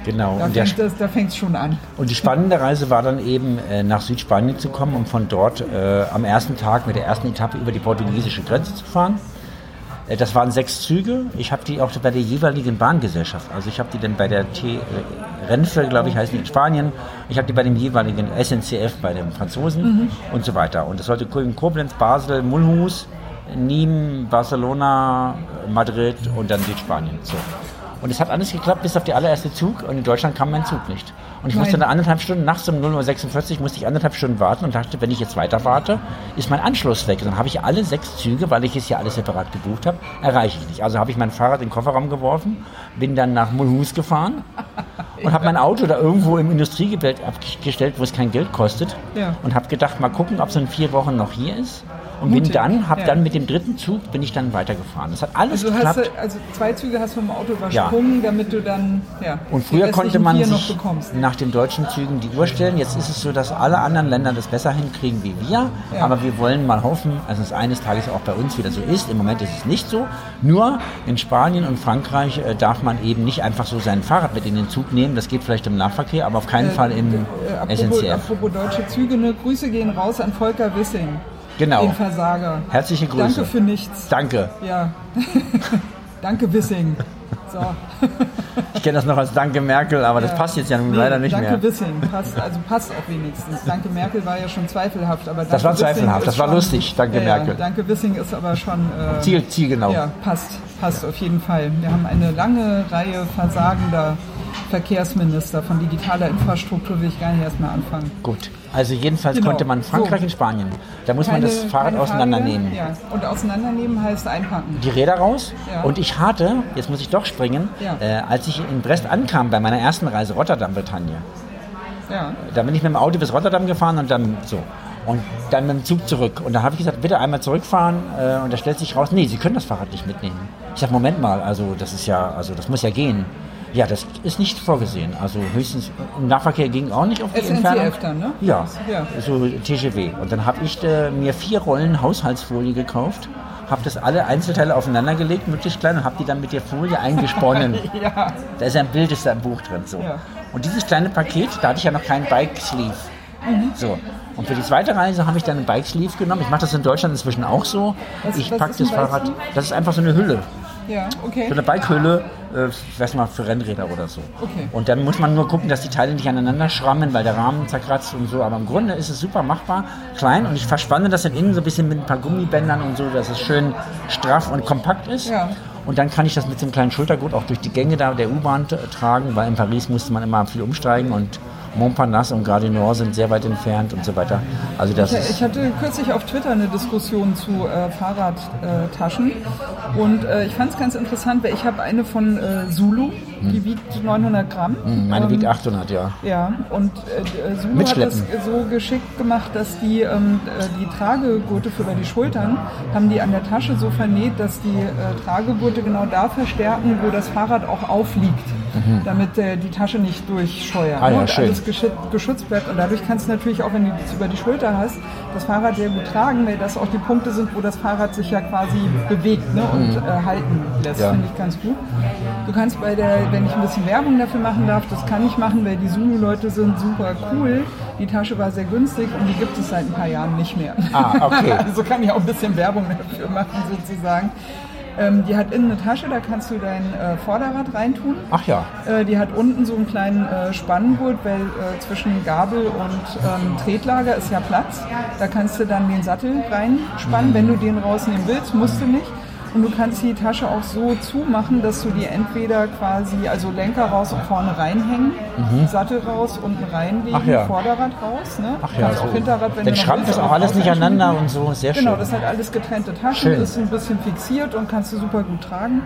Genau. Da fängt es da schon an. Und die spannende Reise war dann eben äh, nach Südspanien zu kommen, um von dort äh, am ersten Tag mit der ersten Etappe über die portugiesische Grenze zu fahren. Äh, das waren sechs Züge. Ich habe die auch bei der jeweiligen Bahngesellschaft. Also ich habe die dann bei der T äh, Renfe, glaube ich, heißt die in Spanien. Ich habe die bei dem jeweiligen SNCF bei den Franzosen und so weiter. Und das sollte in Koblenz, Basel, Mulhouse, Nîmes, Barcelona, Madrid und dann Südspanien. So. Und es hat alles geklappt, bis auf die allererste Zug. Und in Deutschland kam mein Zug nicht. Und ich Nein. musste dann anderthalb Stunden, nachts um 0.46 Uhr musste ich anderthalb Stunden warten und dachte, wenn ich jetzt weiter warte, ist mein Anschluss weg. Dann habe ich alle sechs Züge, weil ich es ja alles separat gebucht habe, erreiche ich nicht. Also habe ich mein Fahrrad in den Kofferraum geworfen, bin dann nach Mulhouse gefahren und habe mein Auto da irgendwo im Industriegebiet abgestellt, wo es kein Geld kostet. Ja. Und habe gedacht, mal gucken, ob es in vier Wochen noch hier ist. Und bin Mutig, dann, habe ja. dann mit dem dritten Zug, bin ich dann weitergefahren. Das hat alles Also, geklappt. du, also zwei Züge hast du im Auto übersprungen, damit du dann ja, Und früher konnte man sich nach den deutschen Zügen die Uhr stellen. Jetzt ist es so, dass alle anderen Länder das besser hinkriegen wie wir. Ja. Aber wir wollen mal hoffen, dass es eines Tages auch bei uns wieder so ist. Im Moment ist es nicht so. Nur in Spanien und Frankreich äh, darf man eben nicht einfach so sein Fahrrad mit in den Zug nehmen. Das geht vielleicht im Nahverkehr, aber auf keinen Fall im Äh, apropos, SNCF. apropos deutsche Züge, ne, Grüße gehen raus an Volker Wissing, Genau. den Versager. Herzliche Grüße. Danke für nichts. Danke. Ja. Danke Wissing. So. Ich kenne das noch als Danke Merkel, aber das Ja. passt jetzt ja nun Nee, leider nicht Danke mehr. Wissing. Passt, also passt auch wenigstens. Danke Merkel war ja schon zweifelhaft, aber Danke Das war Wissing zweifelhaft, das war schon, lustig, Danke ja, Merkel. Danke Wissing ist aber schon äh, Ziel, zielgenau. Ja, passt, passt auf jeden Fall. Wir haben eine lange Reihe versagender Verkehrsminister von digitaler Infrastruktur, will ich gar nicht erst mal anfangen. Gut. Also jedenfalls Genau. konnte man Frankreich So. und Spanien. Da muss man das Fahrrad keine auseinandernehmen. Ja, und auseinandernehmen heißt einpacken. die Räder raus Ja. und ich hatte, jetzt muss ich doch springen, Ja. äh, als ich in Brest ankam bei meiner ersten Reise Rotterdam-Bretagne, Ja. da bin ich mit dem Auto bis Rotterdam gefahren und dann so. Und dann mit dem Zug zurück. Und da habe ich gesagt, bitte einmal zurückfahren. Äh, und da stellt sich raus, nee, Sie können das Fahrrad nicht mitnehmen. Ich sage, Moment mal, also das ist ja, also das muss ja gehen. Ja, das ist nicht vorgesehen. Also höchstens im Nahverkehr ging auch nicht auf die SNCF Entfernung. dann, ne? Ja, Ja. so TGW. Und dann habe ich äh, mir vier Rollen Haushaltsfolie gekauft, habe das alle Einzelteile aufeinandergelegt, möglichst klein, und habe die dann mit der Folie eingesponnen. Ja. Da ist ein Bild, ist da im Buch drin. So. Ja. Und dieses kleine Paket, da hatte ich ja noch keinen Bike-Sleeve. Mhm. So. Und für die zweite Reise habe ich dann einen Bike-Sleeve genommen. Ich mache das in Deutschland inzwischen auch so. Was- ich packe das Fahrrad. Das ist einfach so eine Hülle. Ja, okay. So eine Bikehülle, äh, ich weiß mal, für Rennräder oder so. Okay. Und dann muss man nur gucken, dass die Teile nicht aneinander schrammen, weil der Rahmen zerkratzt und so. Aber im Grunde ist es super machbar, klein. Und ich verspanne das dann innen so ein bisschen mit ein paar Gummibändern und so, dass es schön straff und kompakt ist. Ja. Und dann kann ich das mit einem kleinen Schultergurt auch durch die Gänge da der U-Bahn tragen, weil in Paris musste man immer viel umsteigen und Montparnasse und Gardinor sind sehr weit entfernt und so weiter. Also das Ich, ich hatte kürzlich auf Twitter eine Diskussion zu äh, Fahrradtaschen und äh, ich fand es ganz interessant, weil ich habe eine von äh, Zulu, die wiegt 900 Gramm. Hm, meine Ähm, wiegt 800, ja. Ja, und äh, Zulu hat Mitschleppen. es so geschickt gemacht, dass die ähm, äh, die Tragegurte für über die Schultern haben die an der Tasche so vernäht, dass die äh, Tragegurte genau da verstärken, wo das Fahrrad auch aufliegt, damit äh, die Tasche nicht durchscheuert Mhm. Ah ja, und schön. alles geschützt, geschützt bleibt. Und dadurch kannst du natürlich auch, wenn du es über die Schulter hast, das Fahrrad sehr gut tragen, weil das auch die Punkte sind, wo das Fahrrad sich ja quasi bewegt ne, und äh, halten lässt. Mhm. Ja. Finde ich ganz gut. Du kannst bei der, wenn ich ein bisschen Werbung dafür machen darf, das kann ich machen, weil die Zulu-Leute sind super cool. Die Tasche war sehr günstig und die gibt es seit ein paar Jahren nicht mehr. Ah, okay. also kann ich auch ein bisschen Werbung dafür machen sozusagen. Ähm, die hat innen eine Tasche, da kannst du dein äh, Vorderrad reintun. Ach ja. Äh, die hat unten so einen kleinen äh, Spanngurt, weil äh, zwischen Gabel und ähm, Tretlager ist ja Platz. Da kannst du dann den Sattel reinspannen. Wenn du den rausnehmen willst, musst du nicht. Und du kannst die Tasche auch so zumachen, dass du die entweder quasi, also Lenker raus und vorne reinhängen, Sattel raus, unten reinlegen, Mhm. Ja. Vorderrad raus. Ne? Ach ja, kannst auch Hinterrad, wenn Schrank willst, ist auch alles nicht aneinander und so, sehr schön. Genau, das sind alles getrennte Taschen, Schön. ist ein bisschen fixiert und kannst du super gut tragen.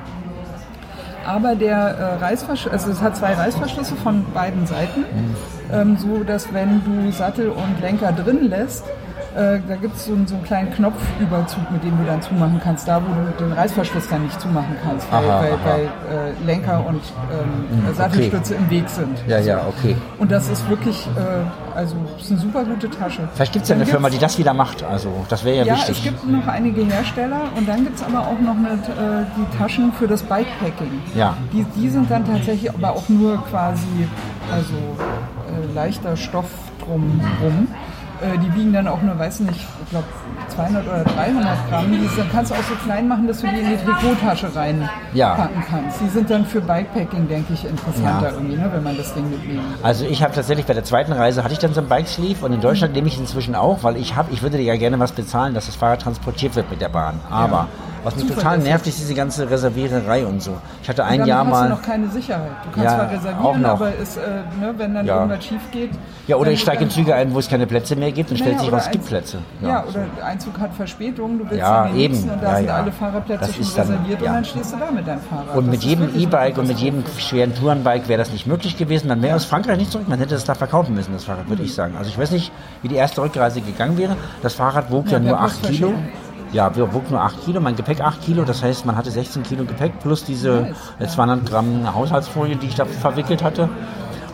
Aber der äh, Reißverschluss, also es hat zwei Reißverschlüsse von beiden Seiten, ähm, so dass wenn du Sattel und Lenker drin lässt, äh, da gibt es so, einen- so einen kleinen Knopfüberzug, mit dem du dann zumachen kannst, da wo du den Reißverschluss dann nicht zumachen kannst, weil, Aha, weil, aha. weil äh, Lenker und ähm, Sattelstütze im Weg sind. Ja, ja, okay. Und das ist wirklich, äh, also es ist eine super gute Tasche. Vielleicht gibt es ja eine Firma, die das wieder macht. Also das wäre ja, ja, wichtig. es gibt noch einige Hersteller und dann gibt es aber auch noch eine, äh, die Taschen für das Bikepacking. Ja. Die, die sind dann tatsächlich aber auch nur quasi also äh, leichter Stoff drumherum. Äh, die wiegen dann auch nur, weiß nicht, ich glaube 200 oder 300 Gramm. Die sind, kannst du auch so klein machen, dass du die in die Trikottasche reinpacken Ja. kannst. Die sind dann für Bikepacking, denke ich, interessanter Ja. irgendwie, ne, wenn man das Ding mitnimmt. Also ich habe tatsächlich bei der zweiten Reise hatte ich dann so ein Bike Sleeve und in Deutschland nehme ich inzwischen auch, weil ich habe, ich würde dir ja gerne was bezahlen, dass das Fahrrad transportiert wird mit der Bahn. Aber was mich total Zuverlässig. nervt, ist diese ganze Reserviererei und so. Ich hatte ein Jahr hast mal. du noch keine Sicherheit. Du kannst Ja, zwar reservieren, aber ist, äh, ne, wenn dann Ja. irgendwas schief geht. ja, oder dann- ich steige in dann- Züge ein, wo es keine Plätze mehr gibt und stellt Naja, sich oder raus, es gibt Plätze. Ja, oder der Einzug hat Verspätung, du willst Ja, den eben. und da Ja, sind ja. alle Fahrerplätze Das schon dann- reserviert ja. und dann stehst du da mit deinem Fahrrad. Und Das mit jedem E-Bike und mit jedem schweren Tourenbike wäre das nicht möglich gewesen. Man wäre aus Frankreich nicht zurück. Man hätte das da verkaufen müssen, das Fahrrad, würde ich sagen. Also ich weiß nicht, wie die erste Rückreise gegangen wäre. Das Fahrrad wog ja, Ja, nur per 8 Kilo. Ja, wir wog nur 8 Kilo, mein Gepäck 8 Kilo. Das heißt, man hatte 16 Kilo Gepäck plus diese äh, 200 Gramm Haushaltsfolie, die ich da verwickelt hatte.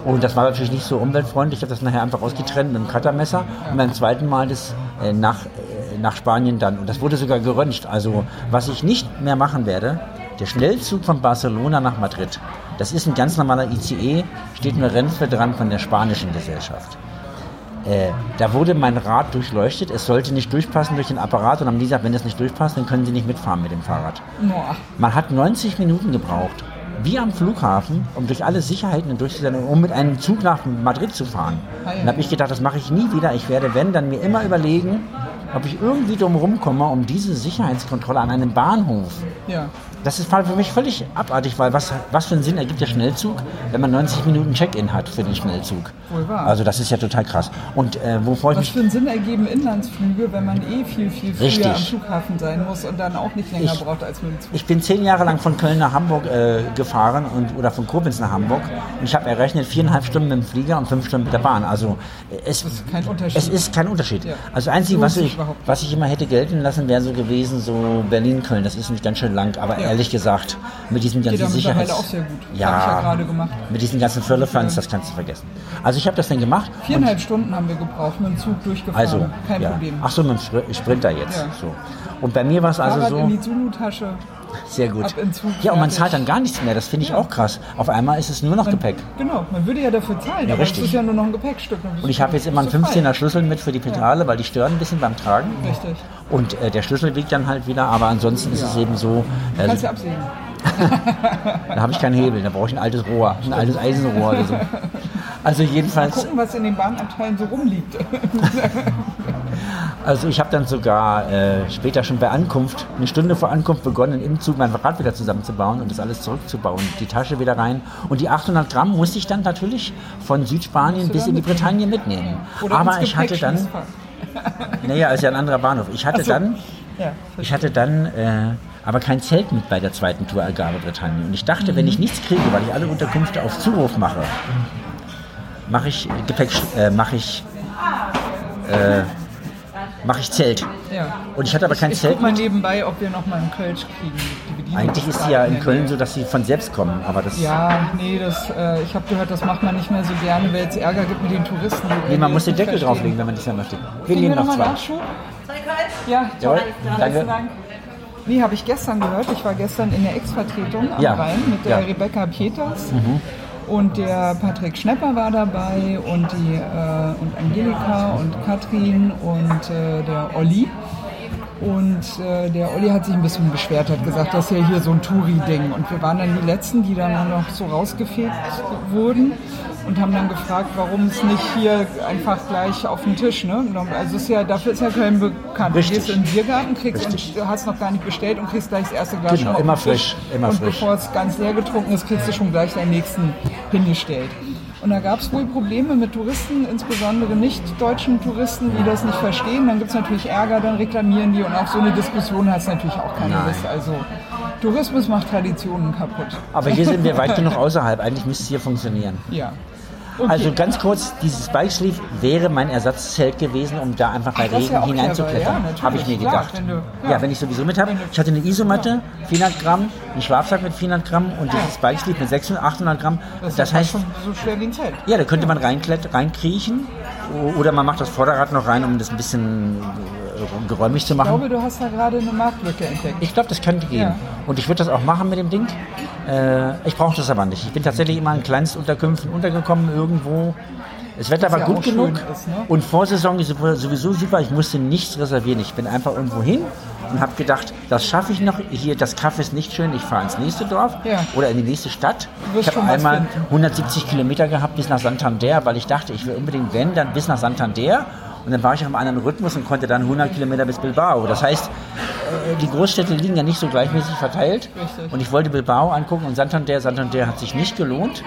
Und das war natürlich nicht so umweltfreundlich. Ich habe das nachher einfach ausgetrennt mit einem Cuttermesser und beim zweiten Mal das äh, nach, äh, nach Spanien dann. Und das wurde sogar geröntgt. Also was ich nicht mehr machen werde, der Schnellzug von Barcelona nach Madrid. Das ist ein ganz normaler ICE, steht eine Renfe dran von der spanischen Gesellschaft. Äh, da wurde mein Rad durchleuchtet, es sollte nicht durchpassen durch den Apparat und haben die gesagt, wenn das nicht durchpasst, dann können Sie nicht mitfahren mit dem Fahrrad. Boah. Man hat 90 Minuten gebraucht, wie am Flughafen, um durch alle Sicherheiten hindurch zu sein, um mit einem Zug nach Madrid zu fahren. Ah. Und habe ich gedacht, das mache ich nie wieder. Ich werde, wenn, dann mir immer überlegen, ob ich irgendwie drum rumkomme, um diese Sicherheitskontrolle an einem Bahnhof. Ja. Das ist für mich völlig abartig, weil was, was für einen Sinn ergibt der Schnellzug, wenn man 90 Minuten Check-in hat für den Schnellzug? Wohl wahr. Also das ist ja total krass. Und äh, wovor ich Was mich für einen Sinn ergeben Inlandsflüge, wenn man eh viel, viel früher Richtig. am Flughafen sein muss und dann auch nicht länger Ich- braucht als mit dem Zug? Ich bin zehn Jahre lang von Köln nach Hamburg äh, gefahren und, oder von Koblenz nach Hamburg und ich habe errechnet viereinhalb Stunden mit dem Flieger und fünf Stunden mit der Bahn. Also äh, es, kein Unterschied. es ist kein Unterschied. Ja. Also einzig, was ich, was ich immer hätte gelten lassen, wäre so gewesen, so Berlin-Köln. Das ist nicht ganz schön lang, aber Ja. Ehrlich gesagt, mit diesem ganzen Geht Sicherheits... auch sehr gut. Ja, ja mit diesen ganzen Firlefanz, das kannst du vergessen. Also ich habe das dann gemacht. und- Viereinhalb Stunden haben wir gebraucht, mit dem Zug durchgefahren. Also, Kein ja. Problem. Ach so, mit dem Spr- Sprinter jetzt. Ja. So. Und bei mir war es also so... in die Zulu-Tasche. Sehr gut. Ja, und man zahlt dann gar nichts mehr. Das finde ich auch krass. Auf einmal ist es nur noch Man- Gepäck. Genau, man würde ja dafür zahlen, Ja, aber richtig. es ist ja nur noch ein Gepäckstück. Und ich du- habe jetzt immer einen bist du frei. 15er Schlüssel mit für die Pedale, weil die stören ein bisschen beim Tragen. Richtig. Und äh, der Schlüssel wiegt dann halt wieder, aber ansonsten ist es eben so, Du kannst äh, ja absehen. da habe ich keinen Hebel, da brauche ich ein altes Rohr, ein altes Eisenrohr oder so. Also jedenfalls, Gucken, was in den Bahnabteilen so rumliegt. Also ich habe dann sogar äh, später schon bei Ankunft, eine Stunde vor Ankunft begonnen, im Zug mein Rad wieder zusammenzubauen und das alles zurückzubauen, die Tasche wieder rein. Und die 800 Gramm musste ich dann natürlich von Südspanien bis in die Bretagne mitnehmen. Oder Aber ich hatte dann, naja, ist ja ein anderer Bahnhof. Ich hatte so. dann, Ja, ich hatte dann äh, aber kein Zelt mit bei der zweiten Tour Algarve Bretagne. Und ich dachte, wenn ich nichts kriege, weil ich alle Unterkünfte auf Zuruf mache, mache ich Gepäck, äh, mache ich, äh, mache ich Zelt. ja. Und ich hatte aber kein ich Zelt guck mal nebenbei, ob wir noch mal einen Kölsch kriegen. Eigentlich ist sie ja in Köln so, dass sie von selbst kommen. Aber das, Ja, nee, das, äh, ich habe gehört, das macht man nicht mehr so gerne, weil es Ärger gibt mit den Touristen. die nee, man muss den nicht Deckel verstehen. drauflegen, wenn man das ja möchte. Wir nehmen wir noch nochmal zwei. Nachschub? Ja, Besten danke. Dank. Nee, habe ich gestern gehört. Ich war gestern in der Ex-Vertretung am Ja, Rhein mit der ja. Rebecca Peters. Und der Patrick Schnepper war dabei und die äh, und Angelika und Katrin und äh, der Olli. Und äh, der Olli hat sich ein bisschen beschwert, hat gesagt, das ist ja hier so ein Touri-Ding. Und wir waren dann die Letzten, die dann noch so rausgefegt wurden und haben dann gefragt, warum es nicht hier einfach gleich auf den Tisch. Ne? Also es ist ja, dafür ist ja Köln bekannt. Richtig. Du gehst in den Biergarten, kriegst Richtig. du hast noch gar nicht bestellt und kriegst gleich das erste Glas Genau, immer frisch, immer und frisch. bevor es ganz leer getrunken ist, kriegst du schon gleich deinen nächsten hingestellt. Und da gab es wohl Probleme mit Touristen, insbesondere nicht deutschen Touristen, die das nicht verstehen. Dann gibt es natürlich Ärger, dann reklamieren die und auf so eine Diskussion hat es natürlich auch keine Nein. Lust. Also Tourismus macht Traditionen kaputt. Aber hier sind wir weit genug außerhalb. Eigentlich müsste es hier funktionieren. Ja. Also ganz kurz, dieses Bike Sleeve wäre mein Ersatzzelt gewesen, um da einfach bei ist Regen ja hineinzuklettern. ja, habe ich mir klar, gedacht. wenn du- ja. ja. wenn ich sowieso mit habe. Ich hatte eine Isomatte, 400 Gramm, einen Schlafsack mit 400 Gramm und dieses Bike Sleeve mit 600, 800 Gramm. das, Das heißt, schon so schwer wie ein Zelt. ja, da könnte man reinkriechen oder man macht das Vorderrad noch rein, um das ein bisschen äh, geräumig zu Ich machen. glaube, du hast da gerade eine Marktlücke entdeckt. Ich glaube, das könnte gehen. Ja. Und ich würde das auch machen mit dem Ding. Äh, ich brauche das aber nicht. Ich bin tatsächlich immer in Kleinstunterkünften untergekommen irgendwo. Das Wetter war ja gut genug ist, ne? und Vorsaison ist sowieso super. Ich musste nichts reservieren. Ich bin einfach irgendwo hin und habe gedacht, das schaffe ich noch. Hier, das Kaff ist nicht schön. Ich fahre ins nächste Dorf Ja. oder in die nächste Stadt. Ich habe einmal finden. 170 Kilometer gehabt bis nach Santander, weil ich dachte, ich will unbedingt, wenn, dann bis nach Santander. Und dann war ich auf einem anderen Rhythmus und konnte dann 100 Kilometer bis Bilbao. Das heißt, äh, die Großstädte liegen ja nicht so gleichmäßig verteilt. Richtig. Und ich wollte Bilbao angucken und Santander. Santander hat sich nicht gelohnt.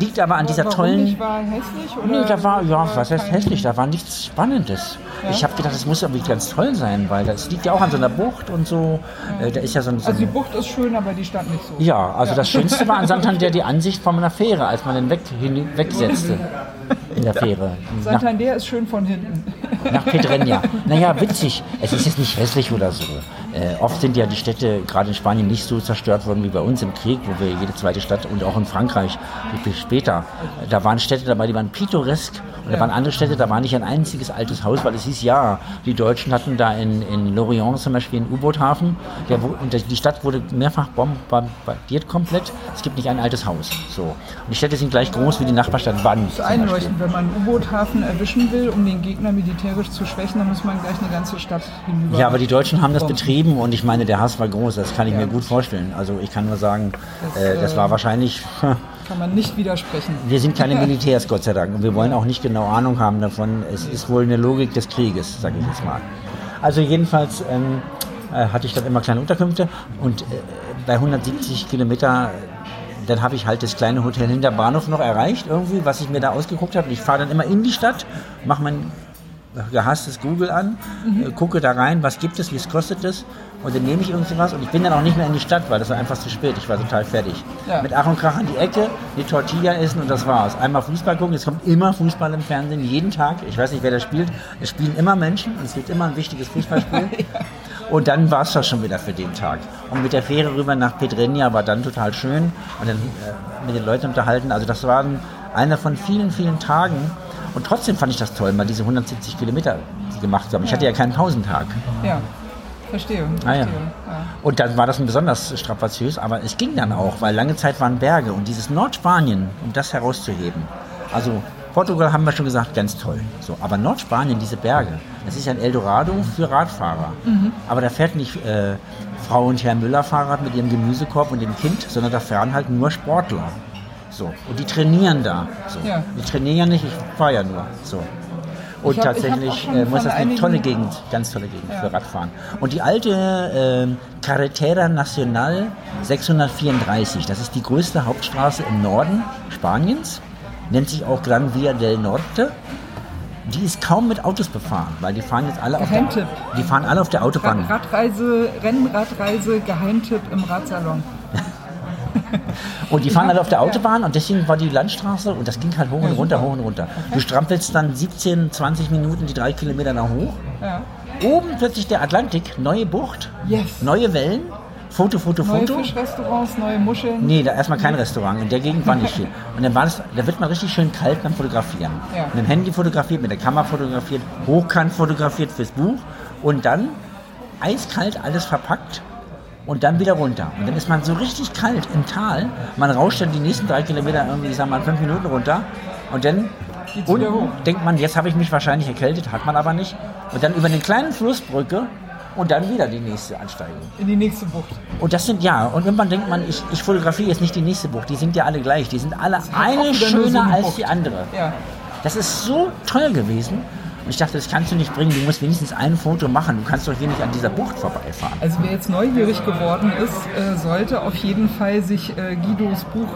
Liegt aber an dieser Warum tollen. nicht? War hässlich? Oder Nee, da war, ja, was heißt hässlich? Da war nichts Spannendes. Ich habe gedacht, das muss irgendwie ganz toll sein, weil das liegt ja auch an so einer Bucht und so. Äh, da ist ja so ein. So Also die Bucht ist schön, aber die stand nicht so. ja, also das Schönste war an Santander die Ansicht von einer Fähre, als man den weg, hin, wegsetzte in der Fähre. Nach, Santander ist schön von hinten. nach Pedreña. Naja, witzig. Es ist jetzt nicht hässlich oder so. Äh, oft sind ja die Städte, gerade in Spanien, nicht so zerstört worden wie bei uns im Krieg, wo wir jede zweite Stadt und auch in Frankreich viel später. Da waren Städte dabei, die waren pittoresk. Und da Ja. waren andere Städte, da war nicht ein einziges altes Haus, weil es hieß, ja, die Deutschen hatten da in, in Lorient zum Beispiel einen U-Boot-Hafen. Und die Stadt wurde mehrfach bombardiert komplett. Es gibt nicht ein altes Haus. So. Und die Städte sind gleich groß wie die Nachbarstadt Wann. Das ist einleuchtend, wenn man einen U-Boot-Hafen erwischen will, um den Gegner militärisch zu schwächen, dann muss man gleich eine ganze Stadt hinüber. Ja, aber die Deutschen haben das betrieben und ich meine, der Hass war groß, das kann ich Ja. mir gut vorstellen. Also ich kann nur sagen, Das, äh, das äh, war wahrscheinlich, Kann man nicht widersprechen. wir sind keine Militärs, Gott sei Dank, und wir wollen auch nicht genau Ahnung haben davon. Es ist wohl eine Logik des Krieges, sage ich jetzt mal. Also jedenfalls ähm, äh, hatte ich dann immer kleine Unterkünfte und äh, bei 170 Kilometer, äh, dann habe ich halt das kleine Hotel hinter Bahnhof noch erreicht, irgendwie, was ich mir da ausgeguckt habe. Ich fahre dann immer in die Stadt, mache mein gehasstes Google an, Mhm. äh, gucke da rein, was gibt es, wie es kostet es und dann nehme ich irgendwie was und ich bin dann auch nicht mehr in die Stadt, weil das war einfach zu spät, ich war total fertig. Ja. Mit Ach und Krach an die Ecke, die Tortilla essen und das war's. Einmal Fußball gucken, es kommt immer Fußball im Fernsehen, jeden Tag, ich weiß nicht, wer das spielt, es spielen immer Menschen und es gibt immer ein wichtiges Fußballspiel. Und dann war es das schon wieder für den Tag. Und mit der Fähre rüber nach Pedreña war dann total schön und dann äh, mit den Leuten unterhalten. Also das waren einer von vielen, vielen Tagen. Und trotzdem fand ich das toll, mal diese 170 Kilometer die gemacht zu haben. Ich hatte ja keinen Pausentag. Ja, verstehe. Ah, verstehe. ja. ja. Und dann war das ein besonders strapaziös, aber es ging dann auch, weil lange Zeit waren Berge. Und dieses Nordspanien, um das herauszuheben, also Portugal haben wir schon gesagt, ganz toll. So, aber Nordspanien, diese Berge, das ist ja ein Eldorado für Radfahrer. Aber da fährt nicht äh, Frau und Herr Müller Fahrrad mit ihrem Gemüsekorb und dem Kind, sondern da fahren halt nur Sportler. So, und die trainieren da. So. Ja. Die trainieren ja nicht, ich fahre ja nur. So. Und hab- tatsächlich äh, muss das eine tolle Gegend, ganz tolle Gegend Ja. für Radfahren. Und die alte äh, Carretera Nacional 634, das ist die größte Hauptstraße im Norden Spaniens, nennt sich auch Gran Via del Norte. Die ist kaum mit Autos befahren, weil die fahren jetzt alle auf der, die fahren alle auf der Autobahn. Rad Radreise, Rennradreise, Geheimtipp im Radsalon. Und die fahren alle auf der. Autobahn und deswegen war die Landstraße und das ging halt hoch und runter, hoch und runter. Du strampelst dann 17, 20 Minuten die drei Kilometer nach hoch. Ja. Oben plötzlich der Atlantik, neue Bucht, Yes. neue Wellen, Foto, Foto, Neue Foto. Fischrestaurants, neue Muscheln. Nee, da erstmal kein Restaurant. In der Gegend war nicht viel. Und dann war das, da wird man richtig schön kalt beim Fotografieren. Ja. Mit dem Handy fotografiert, mit der Kamera fotografiert, hochkant fotografiert fürs Buch und dann eiskalt alles verpackt und dann wieder runter. Und dann ist man so richtig kalt im Tal. Man rauscht dann die nächsten drei Kilometer irgendwie, ich sag mal, fünf Minuten runter und dann hoch. denkt man, jetzt habe ich mich wahrscheinlich erkältet, hat man aber nicht. Und dann über eine kleine Flussbrücke und dann wieder die nächste Ansteigung. In die nächste Bucht. Und das sind ja, und irgendwann denkt man, ich, ich fotografiere jetzt nicht die nächste Bucht, die sind ja alle gleich, die sind alle eine schöner als Bucht. die andere. Ja. Das ist so toll gewesen. Und ich dachte, das kannst du nicht bringen, du musst wenigstens ein Foto machen, du kannst doch hier nicht an dieser Bucht vorbeifahren. Also wer jetzt neugierig geworden ist, äh, sollte auf jeden Fall sich äh, Guidos Buch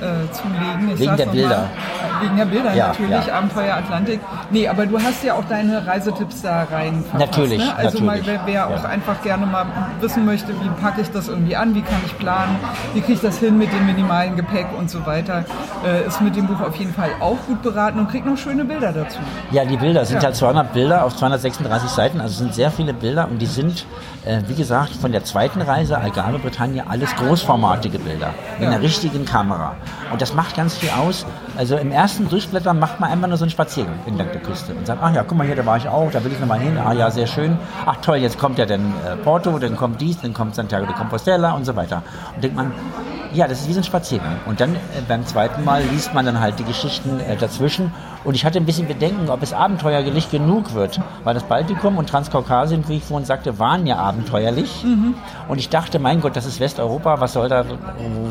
äh, zulegen. Ich Wegen der Bilder. Mal, wegen der Bilder Ja, natürlich, ja. Abenteuer Atlantik. Nee, aber du hast ja auch deine Reisetipps da rein verfasst, Natürlich, Ne? Also mal, natürlich. wer, wer auch einfach gerne mal wissen möchte, wie packe ich das irgendwie an, wie kann ich planen, wie kriege ich das hin mit dem minimalen Gepäck und so weiter, äh, ist mit dem Buch auf jeden Fall auch gut beraten und kriegt noch schöne Bilder dazu. Ja, die Bilder sind Ja. halt 200 Bilder auf 236 Seiten, also sind sehr viele Bilder und die sind, äh, wie gesagt, von der zweiten Reise Algarve, Bretagne, alles großformatige Bilder mit Ja. einer richtigen Kamera. Und das macht ganz viel aus. Also im ersten Durchblättern macht man einfach nur so einen Spaziergang entlang der Küste und sagt, ach ja, guck mal hier, da war ich auch, da will ich nochmal hin, ah ja, sehr schön. Ach toll, jetzt kommt ja dann äh, Porto, dann kommt dies, dann kommt Santiago de Compostela und so weiter. Und denkt man, ja, das ist wie so ein Spaziergang. Und dann äh, beim zweiten Mal liest man dann halt die Geschichten äh, dazwischen. Und ich hatte ein bisschen Bedenken, ob es abenteuerlich genug wird. Weil das Baltikum und Transkaukasien, wie ich vorhin sagte, waren ja abenteuerlich. Und ich dachte, mein Gott, das ist Westeuropa, was soll da,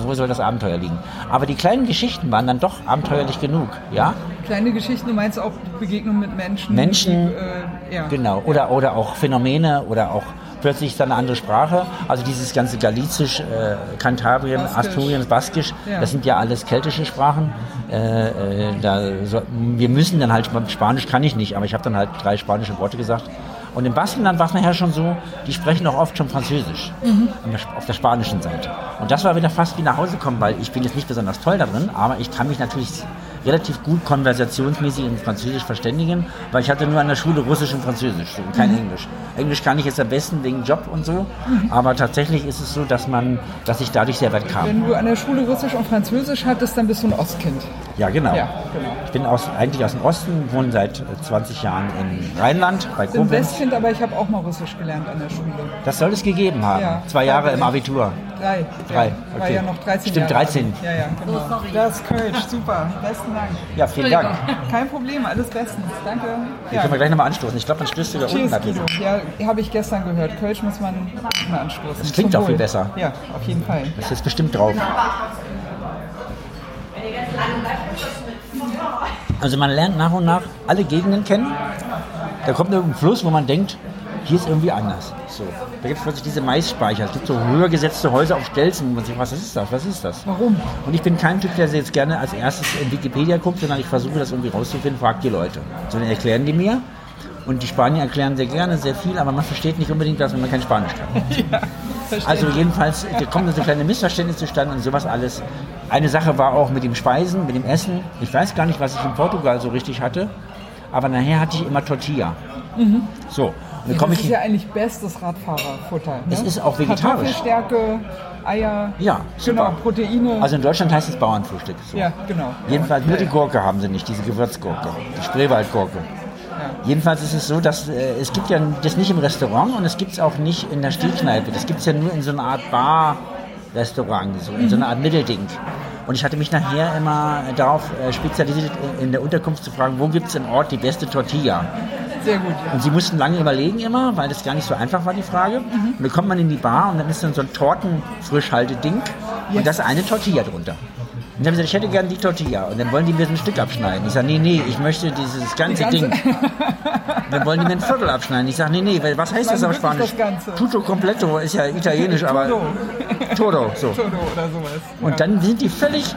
wo soll das Abenteuer liegen? Aber die kleinen Geschichten waren dann doch abenteuerlich genug, ja? Kleine Geschichten, du meinst auch Begegnung mit Menschen. Menschen, die, äh, ja. Genau, oder, oder auch Phänomene oder auch plötzlich ist da eine andere Sprache. Also dieses ganze Galizisch, äh, Kantabrien, Baskisch. Asturien, Baskisch, Ja. das sind ja alles keltische Sprachen. Äh, äh, da so, wir müssen dann halt, Spanisch kann ich nicht, aber ich habe dann halt drei spanische Worte gesagt. Und im Baskenland war es nachher schon so, die sprechen auch oft schon Französisch an der, auf der spanischen Seite. Und das war wieder fast wie nach Hause kommen, weil ich bin jetzt nicht besonders toll darin, aber ich kann mich natürlich relativ gut konversationsmäßig in Französisch verständigen, weil ich hatte nur an der Schule Russisch und Französisch und kein Englisch. Englisch kann ich jetzt am besten wegen Job und so, aber tatsächlich ist es so, dass man, dass ich dadurch sehr weit kam. Wenn du an der Schule Russisch und Französisch hattest, dann bist du ein Ostkind. Ja, genau. Ja, genau. Ich bin aus, eigentlich aus dem Osten, wohne seit äh, 20 Jahren in Rheinland bei Ich bin Koblenz. Westkind, aber ich habe auch mal Russisch gelernt an der Schule. Das soll es gegeben haben. Ja. Zwei Jahre Ja, im. Abitur. Drei. Drei, Ja, war okay. ja noch 13 Stimmt, Jahre 13. alt. Ja, ja, genau. Oh, sorry. Das ist Kölsch, super. Besten Dank. Ja, vielen Dank. Kein Problem, alles bestens. Danke. Hier Ja. können wir gleich nochmal anstoßen. Ich glaube, man stößt sogar unten Cheers, ab. Guido. Ja, habe ich gestern gehört. Kölsch muss man immer anstoßen. Das klingt Zum auch viel Wohl. besser. Ja, auf jeden Fall. Das ist bestimmt drauf. Also man lernt nach und nach alle Gegenden kennen. Da kommt irgendein Fluss, wo man denkt, hier ist irgendwie anders. So. Da gibt es plötzlich diese Maisspeicher. Es gibt so höher gesetzte Häuser auf Stelzen. wo Man sich, was ist das? Was ist das? Warum? Und ich bin kein Typ, der jetzt gerne als erstes in Wikipedia guckt, sondern ich versuche das irgendwie rauszufinden, fragt die Leute. So, dann erklären die mir. Und die Spanier erklären sehr gerne, sehr viel, aber man versteht nicht unbedingt das, wenn man kein Spanisch kann. Also jedenfalls da kommen so kleine Missverständnisse zustande und sowas alles. Eine Sache war auch mit dem Speisen, mit dem Essen. Ich weiß gar nicht, was ich in Portugal so richtig hatte, aber nachher hatte ich immer Tortilla. So, dann komme das ist ja eigentlich bestes Radfahrerfutter. Ne? Es ist auch vegetarisch. Kartoffelstärke, Eier. Ja, super. Genau, Proteine. Also in Deutschland heißt es Bauernfrühstück. So. ja, genau. Jedenfalls nur die Gurke haben sie nicht, diese Gewürzgurke, die Spreewaldgurke. Jedenfalls ist es so, dass äh, es gibt ja das nicht im Restaurant und es gibt es auch nicht in der Stehkneipe. Das gibt es ja nur in so einer Art Bar-Restaurant, so, in so einer Art Mittelding. Und ich hatte mich nachher immer darauf äh, spezialisiert, in- in der Unterkunft zu fragen, wo gibt es im Ort die beste Tortilla? Sehr gut. Und sie mussten lange überlegen immer, weil das gar nicht so einfach war, die Frage. Und dann kommt man in die Bar und dann ist dann so ein Tortenfrischhalteding Yes. und da ist eine Tortilla drunter. dann haben sie gesagt, ich hätte gerne die Tortilla. Und dann wollen die mir so ein Stück abschneiden. Ich sage, nee, nee, ich möchte dieses ganze, ganze- Ding. dann wollen die mir ein Viertel abschneiden. Ich sage, nee, nee, was heißt das auf Spanisch? das Ganze? Tutto completo ist ja italienisch, aber Todo. todo, so. Todo oder sowas. Und ja. dann sind die völlig,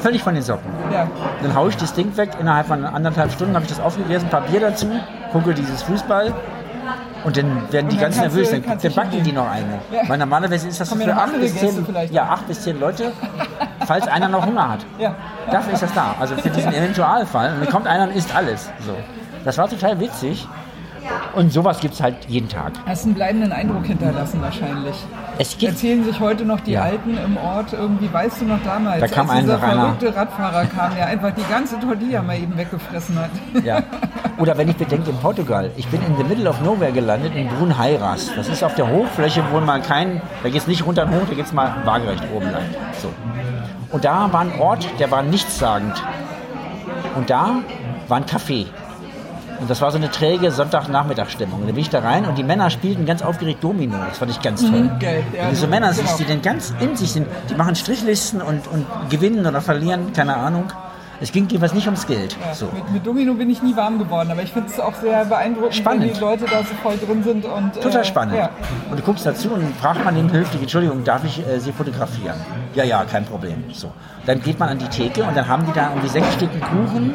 völlig von den Socken. Ja. Dann haue ich das Ding weg. Innerhalb von anderthalb Stunden habe ich das aufgegessen, ein paar Bier dazu, gucke dieses Fußball. Und dann werden die Und dann ganz nervös, dann, dann backen die noch eine. Ja. Weil normalerweise ist das Kommen für acht bis, zehn, ja, acht bis zehn Leute, falls einer noch Hunger hat. Ja. Dafür ist das da. Also für diesen Eventualfall. Und dann kommt einer und isst alles. So. Das war total witzig. Und sowas gibt es halt jeden Tag. Hast einen bleibenden Eindruck hinterlassen wahrscheinlich. Es gibt Erzählen sich heute noch die Ja. Alten im Ort irgendwie, weißt du noch damals, Da kam als dieser einer. verrückte Radfahrer kam, der einfach die ganze Tortilla mal eben weggefressen hat. Ja. Oder wenn ich bedenke, in Portugal, ich bin in the middle of nowhere gelandet, in Brunheiras. Das ist auf der Hochfläche, wo man kein, da geht es nicht runter und hoch, da geht es mal waagerecht oben lang. So. Und da war ein Ort, der war nichtssagend. Und da war ein Café. Und das war so eine träge Sonntagnachmittagsstimmung. Und da bin ich da rein und die Männer spielten ganz aufgeregt Domino. Das fand ich ganz toll. geil, ja. So Männer Genau. die dann ganz in sich sind, die machen Strichlisten und, und gewinnen oder verlieren, keine Ahnung. Es ging jedenfalls nicht ums Geld. Ja, So. mit, mit Domino bin ich nie warm geworden, aber ich finde es auch sehr beeindruckend, Spannend. wenn die Leute da so voll drin sind. Und, Total äh, spannend. Ja. Und du guckst dazu und fragt man den höflich, Entschuldigung, darf ich äh, Sie fotografieren? Ja, ja, kein Problem. So. Dann geht man an die Theke und dann haben die da irgendwie sechs Stücken Kuchen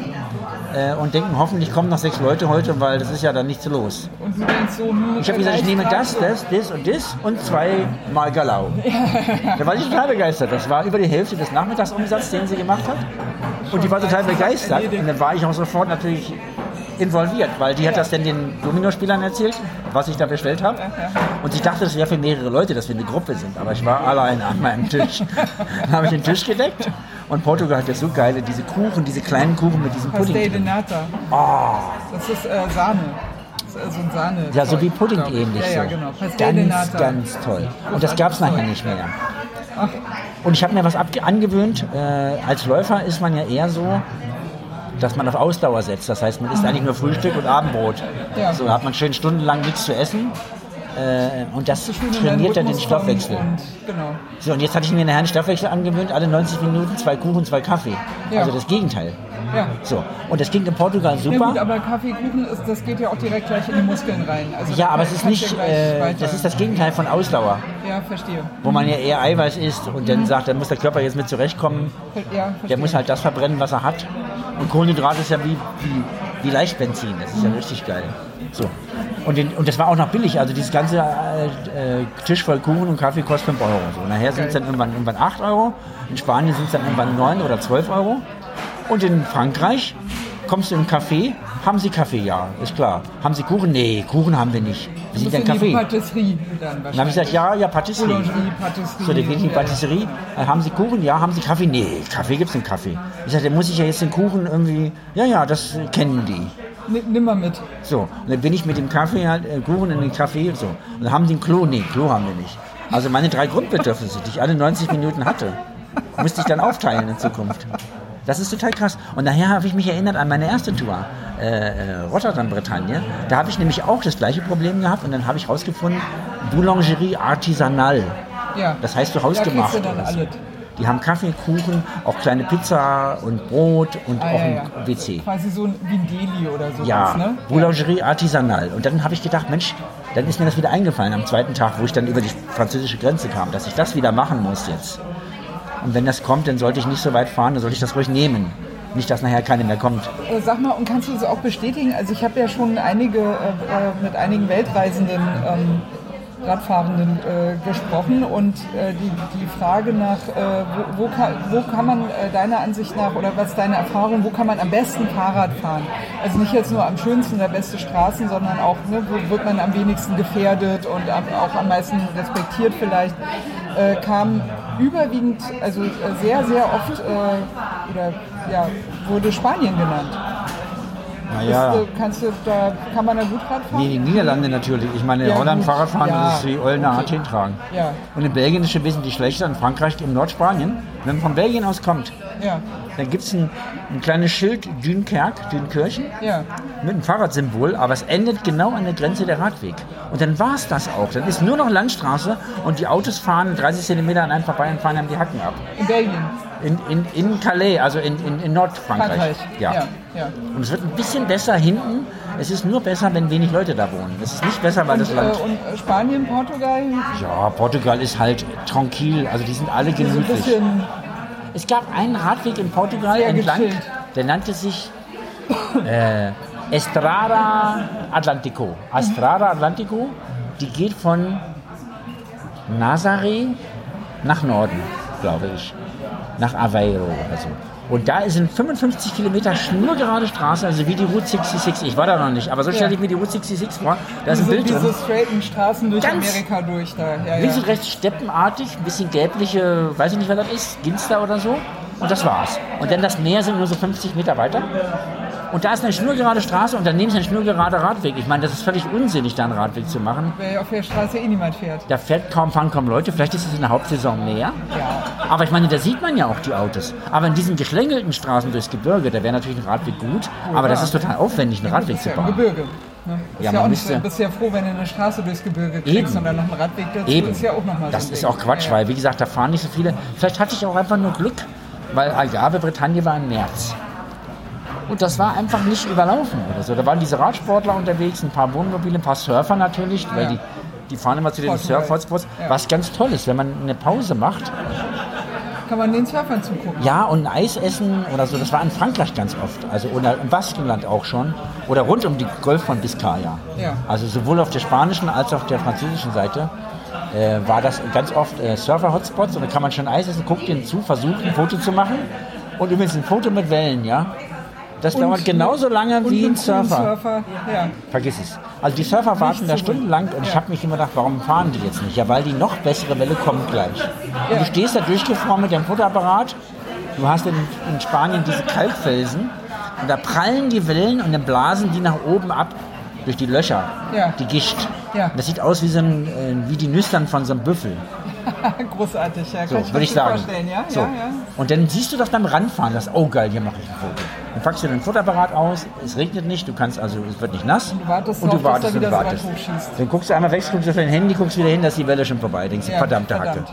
äh, und denken, hoffentlich kommen noch sechs Leute heute, weil das ist ja dann nichts los. Und du denkst so, hm, Ich habe gesagt, ich nehme das, das, das und das und zwei Mal Galau. Da war ich total begeistert. Das war über die Hälfte des Nachmittagsumsatzes, den sie gemacht hat. Und die war total begeistert. Und dann war ich auch sofort natürlich involviert, weil die hat das dann den Dominospielern erzählt, was ich da bestellt habe. Und sie dachte, das wäre für mehrere Leute, dass wir eine Gruppe sind. Aber ich war allein an meinem Tisch. Dann habe ich den Tisch gedeckt. Und Portugal hat ja so geile, diese Kuchen, diese kleinen Kuchen mit diesem Pudding. Pastel de. Nata. Das ist äh, Sahne. Das ist also ein Sahne. Ja, so wie Pudding ähnlich. Ja, ja, so. genau. Pastel de Ganz, Nata. ganz toll. Und das gab es nachher nicht mehr. Und ich habe mir was angewöhnt. Äh, als Läufer ist man ja eher so, dass man auf Ausdauer setzt. Das heißt, man isst eigentlich nur Frühstück und Abendbrot. Ja. So hat man schön stundenlang nichts zu essen. Äh, und das trainiert dann den Stoffwechsel. Und, genau. So, und jetzt hatte ich mir nachher einen Stoffwechsel angewöhnt, alle 90 Minuten zwei Kuchen, zwei Kaffee. Ja. Also das Gegenteil. Ja. So, und das ging in Portugal Ja super. gut, aber Kaffeekuchen, ist, das geht ja auch direkt gleich in die Muskeln rein. Also ja, aber es ist nicht, ja äh, das ist das Gegenteil von Ausdauer. Ja, verstehe. wo man ja eher Eiweiß isst und dann sagt, dann muss der Körper jetzt mit zurechtkommen. Ja, verstehe. Der muss halt das verbrennen, was er hat. Und Kohlenhydrat ist ja wie, wie, wie Leichtbenzin. Das ist ja richtig geil. So. Und, den, und das war auch noch billig. Also dieses ganze äh, äh, Tisch voll Kuchen und Kaffee kostet 5 Euro. So. Nachher sind es dann irgendwann, irgendwann 8 Euro. In Spanien sind es dann irgendwann 9 oder 12 Euro. Und in Frankreich kommst du in einen Café, haben sie Kaffee? Ja, ist klar. Haben sie Kuchen? Nee, Kuchen haben wir nicht. Wir sind die Café. Patisserie dann Dann habe ich gesagt, ja, ja, Patisserie. Boulangerie, Patisserie. So, dann ich in die ja. Patisserie. Äh, haben Sie Kuchen? Ja. Haben Sie Kaffee? Nee, Kaffee gibt es einen Kaffee. Ich sagte, dann muss ich ja jetzt den Kuchen irgendwie. Ja, ja, das kennen die. Nimm, mal mit. So, und dann bin ich mit dem Kaffee halt, äh, Kuchen in den Kaffee. So. Und dann haben die ein Klo. Nee, Klo haben wir nicht. Also meine drei Grundbedürfnisse, die ich alle 90 Minuten hatte, musste ich dann aufteilen in Zukunft. Das ist total krass. Und nachher habe ich mich erinnert an meine erste Tour, äh, äh, Rotterdam-Bretagne. Da habe ich nämlich auch das gleiche Problem gehabt und dann habe ich rausgefunden, Boulangerie artisanale. Ja. Das heißt so Da hausgemacht. du dann so. alles. Die haben Kaffee, Kuchen, auch kleine Pizza und Brot und Ah, auch ja, ein ja. WC. Quasi so ein ein Deli oder sowas, Ja, ne? Boulangerie artisanal. Und dann habe ich gedacht, Mensch, dann ist mir das wieder eingefallen am zweiten Tag, wo ich dann über die französische Grenze kam, dass ich das wieder machen muss jetzt. Und wenn das kommt, dann sollte ich nicht so weit fahren, dann sollte ich das ruhig nehmen. Nicht, dass nachher keine mehr kommt. Äh, Sag mal, und kannst du das auch bestätigen? Also ich habe ja schon einige äh, äh, mit einigen Weltreisenden, ähm, Radfahrenden äh, gesprochen und äh, die, die Frage nach, äh, wo, wo, kann, wo kann man äh, deiner Ansicht nach oder was ist deine Erfahrung, wo kann man am besten Fahrrad fahren? Also nicht jetzt nur am schönsten der beste Straßen, sondern auch, ne, wo wird man am wenigsten gefährdet und auch am meisten respektiert vielleicht, kam überwiegend, also äh, sehr, sehr oft, äh, oder ja, wurde Spanien genannt. Naja, Ist, äh, kannst du, da kann man da gut Rad fahren? nee, die Niederlande natürlich. Ich meine, in Ja, Holland gut. Fahrradfahren, Ja, das ist wie Eulen nach okay. Athen tragen. Ja. Und in Belgien ist es wesentlich schlechter, in Frankreich, in Nordspanien. Wenn man von Belgien aus kommt, Ja, dann gibt es ein, ein kleines Schild Dünkerk, Dünkirchen. ja. mit einem Fahrradsymbol, aber es endet genau an der Grenze der Radweg. Und dann war es das auch. Dann ist nur noch Landstraße und die Autos fahren 30 Zentimeter an einem vorbei und fahren einem die Hacken ab. In Belgien. In, in, in Calais, also in, in, in Nordfrankreich. Frankreich. Ja. ja, ja. Und es wird ein bisschen besser hinten. Es ist nur besser, wenn wenig Leute da wohnen. Es ist nicht besser, weil das Und, Land. äh, und äh, Spanien, Portugal, Ja, Portugal ist halt tranquil, also die sind alle so ein gemütlich. bisschen Es gab einen Radweg in Portugal Sehr entlang, gechillt. der nannte sich äh, Estrada Atlantico. Estrada Atlantico, die geht von Nazaré nach Norden, glaube ich. Nach Aveiro oder so. Und da sind 55 Kilometer schnurgerade Straße, also wie die Route 66. Ich war da noch nicht, aber so stelle ich mir die Route 66 vor. Da ist ein diese, Bild drin. diese straighten Straßen durch Ganz- Amerika durch da. Ja, Links ja. und rechts steppenartig, ein bisschen gelbliche, weiß ich nicht, was das ist, Ginster oder so. Und das war's. Und dann das Meer sind nur so 50 Meter weiter. Und da ist eine schnurgerade Straße und daneben ist ein schnurgerader Radweg. Ich meine, das ist völlig unsinnig, da einen Radweg zu machen. Weil auf der Straße eh niemand fährt. Da fährt kaum, fahren kaum Leute. Vielleicht ist es in der Hauptsaison mehr. Ja. Aber ich meine, da sieht man ja auch die Autos. Aber in diesen geschlängelten Straßen durchs Gebirge, da wäre natürlich ein Radweg gut. Aber das ist total aufwendig, einen Radweg zu ja im bauen. Gebirge. Ne? Ist Ja, ja, man nicht, müsste- so- bist ja froh, wenn du eine Straße durchs Gebirge kriegst Eben. und dann noch einen Radweg dazu. Eben. Ist ja auch noch mal das so ist Ding. auch Quatsch, Ja, weil, wie gesagt, da fahren nicht so viele. Vielleicht hatte ich auch einfach nur Glück, weil Algarve, Bretagne war im März. Und das war einfach nicht überlaufen oder so. Da waren diese Radsportler unterwegs, ein paar Wohnmobile, ein paar Surfer natürlich, weil die, die fahren immer zu den. Surf-Hotspots. Was ganz toll ist, wenn man eine Pause macht, Kann man den Surfern zugucken. ja, und ein Eis essen oder so, das war in Frankreich ganz oft. Also oder im Baskenland auch schon. Oder rund um die Golf von Biscaya. Ja. Also sowohl auf der spanischen als auch auf der französischen Seite äh, war das ganz oft äh, Surfer-Hotspots. Und da kann man schon Eis essen, guckt ihnen zu, versucht ein Foto zu machen. Und übrigens ein Foto mit Wellen, ja. Das Und dauert genauso lange wie ein Surfer. Surfer. Ja. Vergiss es. Also die Surfer warten da stundenlang und ich Ja. habe mich immer gedacht, warum fahren die jetzt nicht? Ja, weil die noch bessere Welle kommt gleich. Ja. du stehst da durchgefroren mit dem Fotoapparat. Du hast in, in Spanien diese Kalkfelsen und da prallen die Wellen und dann blasen die nach oben ab durch die Löcher, Ja. die Gischt. Ja. Das sieht aus wie, so ein, äh, wie die Nüstern von so einem Büffel. Großartig, ja. So, Kann würde ich sagen. ja? So. ja, ja. Und dann siehst du das beim Ranfahren, das, oh geil, hier mache ich ein Foto. Dann packst du dein Fotoapparat aus, es regnet nicht, du kannst also, es wird nicht nass. Und du wartest und du drauf, wartest und wartest. Dann guckst du einmal weg, guckst auf dein Handy, guckst wieder hin, dass die Welle schon vorbei. Denkst du, Ja, verdammte Hacke. verdammt.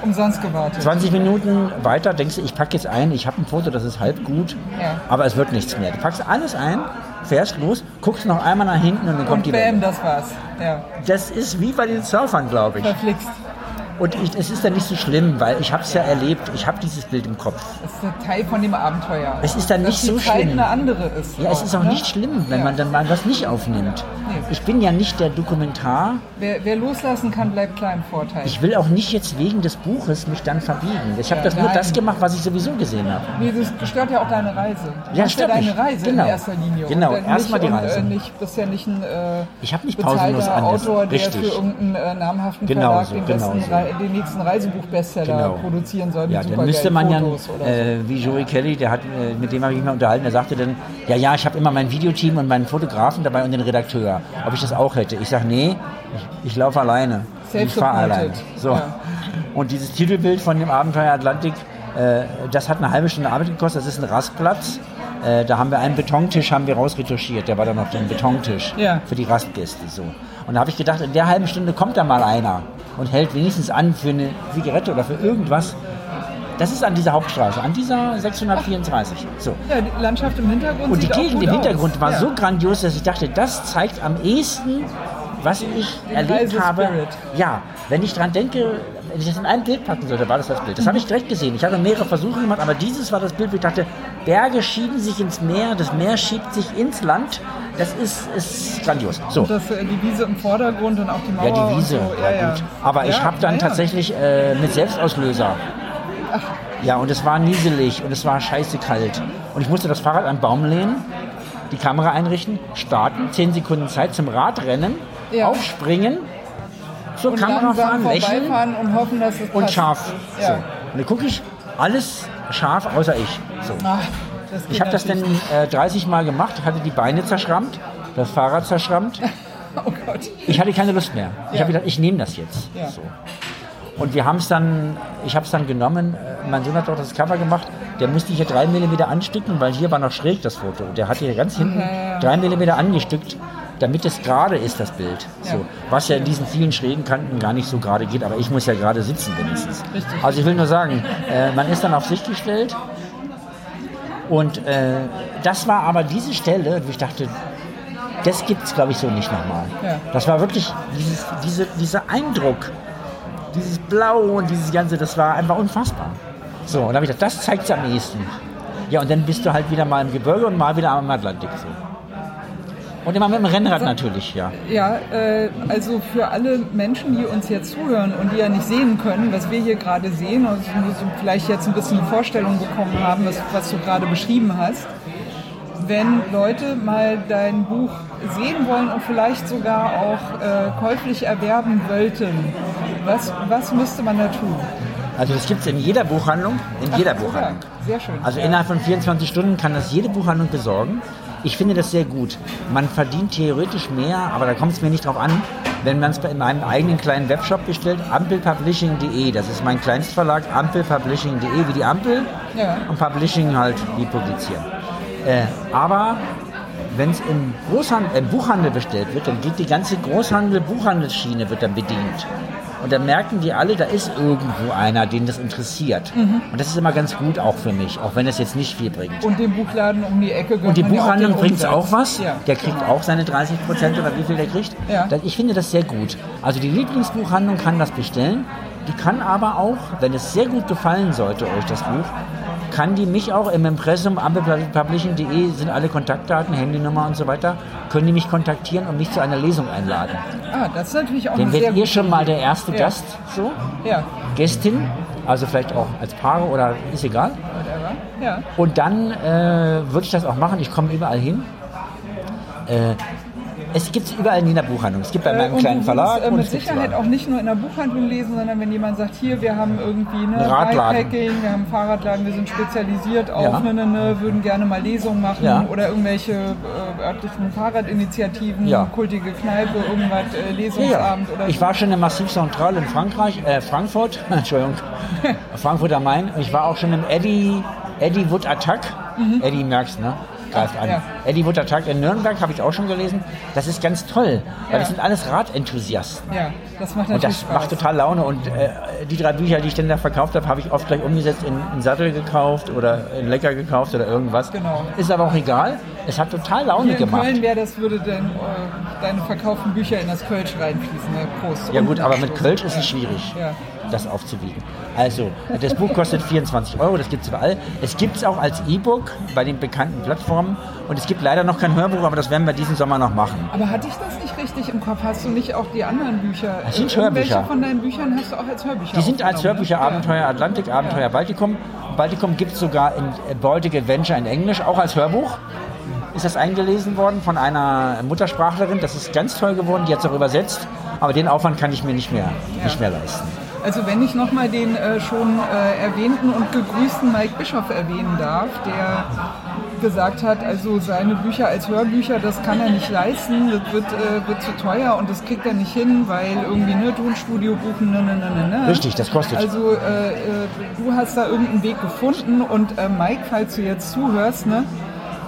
Umsonst gewartet. 20 Minuten weiter denkst du, ich packe jetzt ein, ich habe ein Foto, das ist halb gut, Ja. aber es wird nichts mehr. Du packst alles ein, fährst los, guckst noch einmal nach hinten und dann kommt Und die bam, Welle. das war's. Ja, Das ist wie bei den Surfern, glaube ich. verflixt. Und ich, es ist dann nicht so schlimm, weil ich habe es ja erlebt, ich habe dieses Bild im Kopf. Das ist ein Teil von dem Abenteuer. Es ist dann Dass nicht so Zeit schlimm. eine andere ist. Ja, es ist auch ne? nicht schlimm, wenn Ja. man dann mal was nicht aufnimmt. Nee. Ich bin ja nicht der Dokumentar. Wer, wer loslassen kann, bleibt klar im Vorteil. Ich will auch nicht jetzt wegen des Buches mich dann verbiegen. Ich habe Ja, das nur nein. das gemacht, was ich sowieso gesehen habe. Nee, das stört ja auch deine Reise. Du Ja, stört ja deine. Reise Genau. in erster Linie. Genau, Und erstmal die und, Reise. Äh, nicht, bist ja nicht ein äh, Ich nicht pausenlos. Autor, der Richtig. für irgendeinen äh, namhaften Genau Verlag so, den, genau besten so. Den nächsten Reisebuch-Bestseller Genau. produzieren soll. Ja, dann müsste man ja, Fotos so. äh, wie Joey Kelly, der hat, äh, mit dem habe ich mich mal unterhalten, der sagte dann, ja, ja, ich habe immer mein Videoteam und meinen Fotografen dabei und den Redakteur. Ob ich das auch hätte? Ich sage, nee, ich, ich laufe alleine. Ich fahre alleine. So. Ja. Und dieses Titelbild von dem Abenteuer Atlantik, äh, das hat eine halbe Stunde Arbeit gekostet. Das ist ein Rastplatz. Äh, da haben wir einen Betontisch haben wir rausretuschiert. Der war dann noch ein Betontisch Ja. für die Rastgäste. So. Und da habe ich gedacht, in der halben Stunde kommt da mal einer und hält wenigstens an für eine Zigarette oder für irgendwas. Das ist an dieser Hauptstraße, an dieser 634. So. ja, die Landschaft im Hintergrund Und die Gegend im Hintergrund aus. war ja. so grandios, dass ich dachte, das zeigt am ehesten, was ich erlebt habe. Reisespirit. Ja, wenn ich dran denke, wenn ich das in ein Bild packen sollte, war das das Bild. Das habe ich direkt gesehen. Ich habe mehrere Versuche gemacht, aber dieses war das Bild, wo ich dachte, Berge schieben sich ins Meer, das Meer schiebt sich ins Land. Das ist, ist grandios. So. Und das, äh, die Wiese im Vordergrund und auch die Mauer Ja, die Wiese. So. Ja, gut. Aber ich Ja, habe dann ja, ja. tatsächlich äh, mit Selbstauslöser. Ja, und es war nieselig und es war scheiße kalt. Und ich musste das Fahrrad an den Baum lehnen, die Kamera einrichten, starten, 10 Sekunden Zeit zum Radrennen, Ja. aufspringen, zur und Kamera fahren, lächeln und hoffen, dass es und passt. scharf. Ja. So. Und dann gucke ich, alles scharf, außer ich. So. Ach, Ich habe das dann äh, 30 Mal gemacht, hatte die Beine zerschrammt, das Fahrrad zerschrammt. Oh Gott. Ich hatte keine Lust mehr. Ich Ja. habe gedacht, ich nehme das jetzt. Ja. So. Und wir haben es dann, ich habe es dann genommen, äh, mein Sohn hat auch das Cover gemacht, der musste hier drei Millimeter anstücken, weil hier war noch schräg das Foto. Der hat hier ganz hinten drei Millimeter angestückt, damit es gerade ist, das Bild. Ja. So, was ja in diesen vielen schrägen Kanten gar nicht so gerade geht, aber ich muss ja gerade sitzen wenigstens. Richtig. Also ich will nur sagen, äh, man ist dann auf sich gestellt und äh, das war aber diese Stelle, wo ich dachte, das gibt es, glaube ich, so nicht nochmal. Ja. Das war wirklich dieses, diese, dieser Eindruck, dieses Blau und dieses Ganze, das war einfach unfassbar. So, und da habe ich gedacht, das zeigt es am ehesten. Ja, und dann bist du halt wieder mal im Gebirge und mal wieder am Atlantik. So. Und immer mit dem Rennrad natürlich, ja. Ja, äh, also für alle Menschen, die uns jetzt zuhören und die ja nicht sehen können, was wir hier gerade sehen und so vielleicht jetzt ein bisschen eine Vorstellung bekommen haben, was, was du gerade beschrieben hast. Wenn Leute mal dein Buch sehen wollen und vielleicht sogar auch äh, käuflich erwerben wollten, was, was müsste man da tun? Also das gibt es in jeder Buchhandlung, in jeder Ach, Buchhandlung. ja, Sehr schön. Also innerhalb von 24 Stunden kann das jede Buchhandlung besorgen. Ich finde das sehr gut. Man verdient theoretisch mehr, aber da kommt es mir nicht drauf an, wenn man es in meinem eigenen kleinen Webshop bestellt, ampelpublishing.de. Das ist mein Kleinstverlag, ampelpublishing.de wie die Ampel Ja. und Publishing halt wie publizieren. Äh, aber wenn es im, im Buchhandel bestellt wird, dann geht die ganze Großhandel-Buchhandelsschiene wird dann bedient. Und dann merken die alle, da ist irgendwo einer, den das interessiert. Und das ist immer ganz gut auch für mich, auch wenn es jetzt nicht viel bringt. und den Buchladen um die Ecke Und die Buchhandlung bringt es auch was. Ja. Der kriegt auch seine 30 Prozent oder wie viel der kriegt. Ja. Das- Ich finde das sehr gut. Also die Lieblingsbuchhandlung kann das bestellen. Die kann aber auch, wenn es sehr gut gefallen sollte euch das Buch, kann die mich auch im Impressum ampelpublishing.de sind alle Kontaktdaten, Handynummer und so weiter, können die mich kontaktieren und mich zu einer Lesung einladen. Ah, das ist natürlich auch Dann werdet ihr schon mal der erste Ja. Gast, so, Ja, Gästin, also vielleicht auch als Paare oder ist egal. whatever. Ja. Und dann äh, würde ich das auch machen. Ich komme überall hin. Äh, es gibt es überall in jeder Buchhandlung. Es gibt bei Äh, meinem und kleinen Verlag. äh, und mit Sicherheit auch nicht nur in der Buchhandlung lesen, sondern wenn jemand sagt, hier, wir haben irgendwie ne. Bikepacking, wir haben Fahrradladen, wir sind spezialisiert auf, Ja. ne, ne, ne, würden gerne mal Lesungen machen Ja. oder irgendwelche äh, örtlichen Fahrradinitiativen, Ja. kultige Kneipe, irgendwas, äh. Lesungsabend oder Ich so. war schon im Massiv Central in Frankreich, äh, Frankfurt, Entschuldigung, Frankfurt am Main. Ich war auch schon im Eddie, Eddie Wood Attack. Eddie merkst, ne? Greift an. Ja. Eddie Attack in Nürnberg habe ich auch schon gelesen. Das ist ganz toll, weil Ja. das sind alles Radenthusiasten. Ja, das macht Und das Spaß. macht total Laune. Und äh, die drei Bücher, die ich dann da verkauft habe, habe ich oft gleich umgesetzt in einen Sattel gekauft oder in Lecker gekauft oder irgendwas. Genau. Ist aber auch egal. Es hat total Laune Hier in gemacht. Köln wäre das, würde dann äh, deine verkauften Bücher in das Kölsch reinfließen. Ne? Prost. Ja gut, aber mit. Kölsch ist es schwierig, Ja. Das aufzuwiegen. Also, das Buch kostet 24 Euro, das gibt es überall. Es gibt es auch als E-Book bei den bekannten Plattformen. Und es gibt leider noch kein Hörbuch, aber das werden wir diesen Sommer noch machen. Aber hatte ich das nicht richtig im Kopf? Hast du nicht auch die anderen Bücher? Das sind Hörbücher. von deinen Büchern hast du auch als Hörbücher Die sind als aufgenommen, Hörbücher ne? Abenteuer Atlantik, Abenteuer Baltikum. Baltikum gibt es sogar in Baltic Adventure in Englisch, auch als Hörbuch. Ist das eingelesen worden von einer Muttersprachlerin. Das ist ganz toll geworden, die hat es auch übersetzt. Aber den Aufwand kann ich mir nicht mehr, nicht mehr leisten. Also wenn ich nochmal den äh, schon äh, erwähnten und gegrüßten Mike Bischoff erwähnen darf, der gesagt hat, also seine Bücher als Hörbücher, das kann er nicht leisten, das wird, äh, wird zu teuer und das kriegt er nicht hin, weil irgendwie ne Tonstudio buchen, ne, ne, ne, ne, ne. Richtig, das kostet. Also äh, äh, du hast da irgendeinen Weg gefunden und äh, Mike, falls du jetzt zuhörst, ne?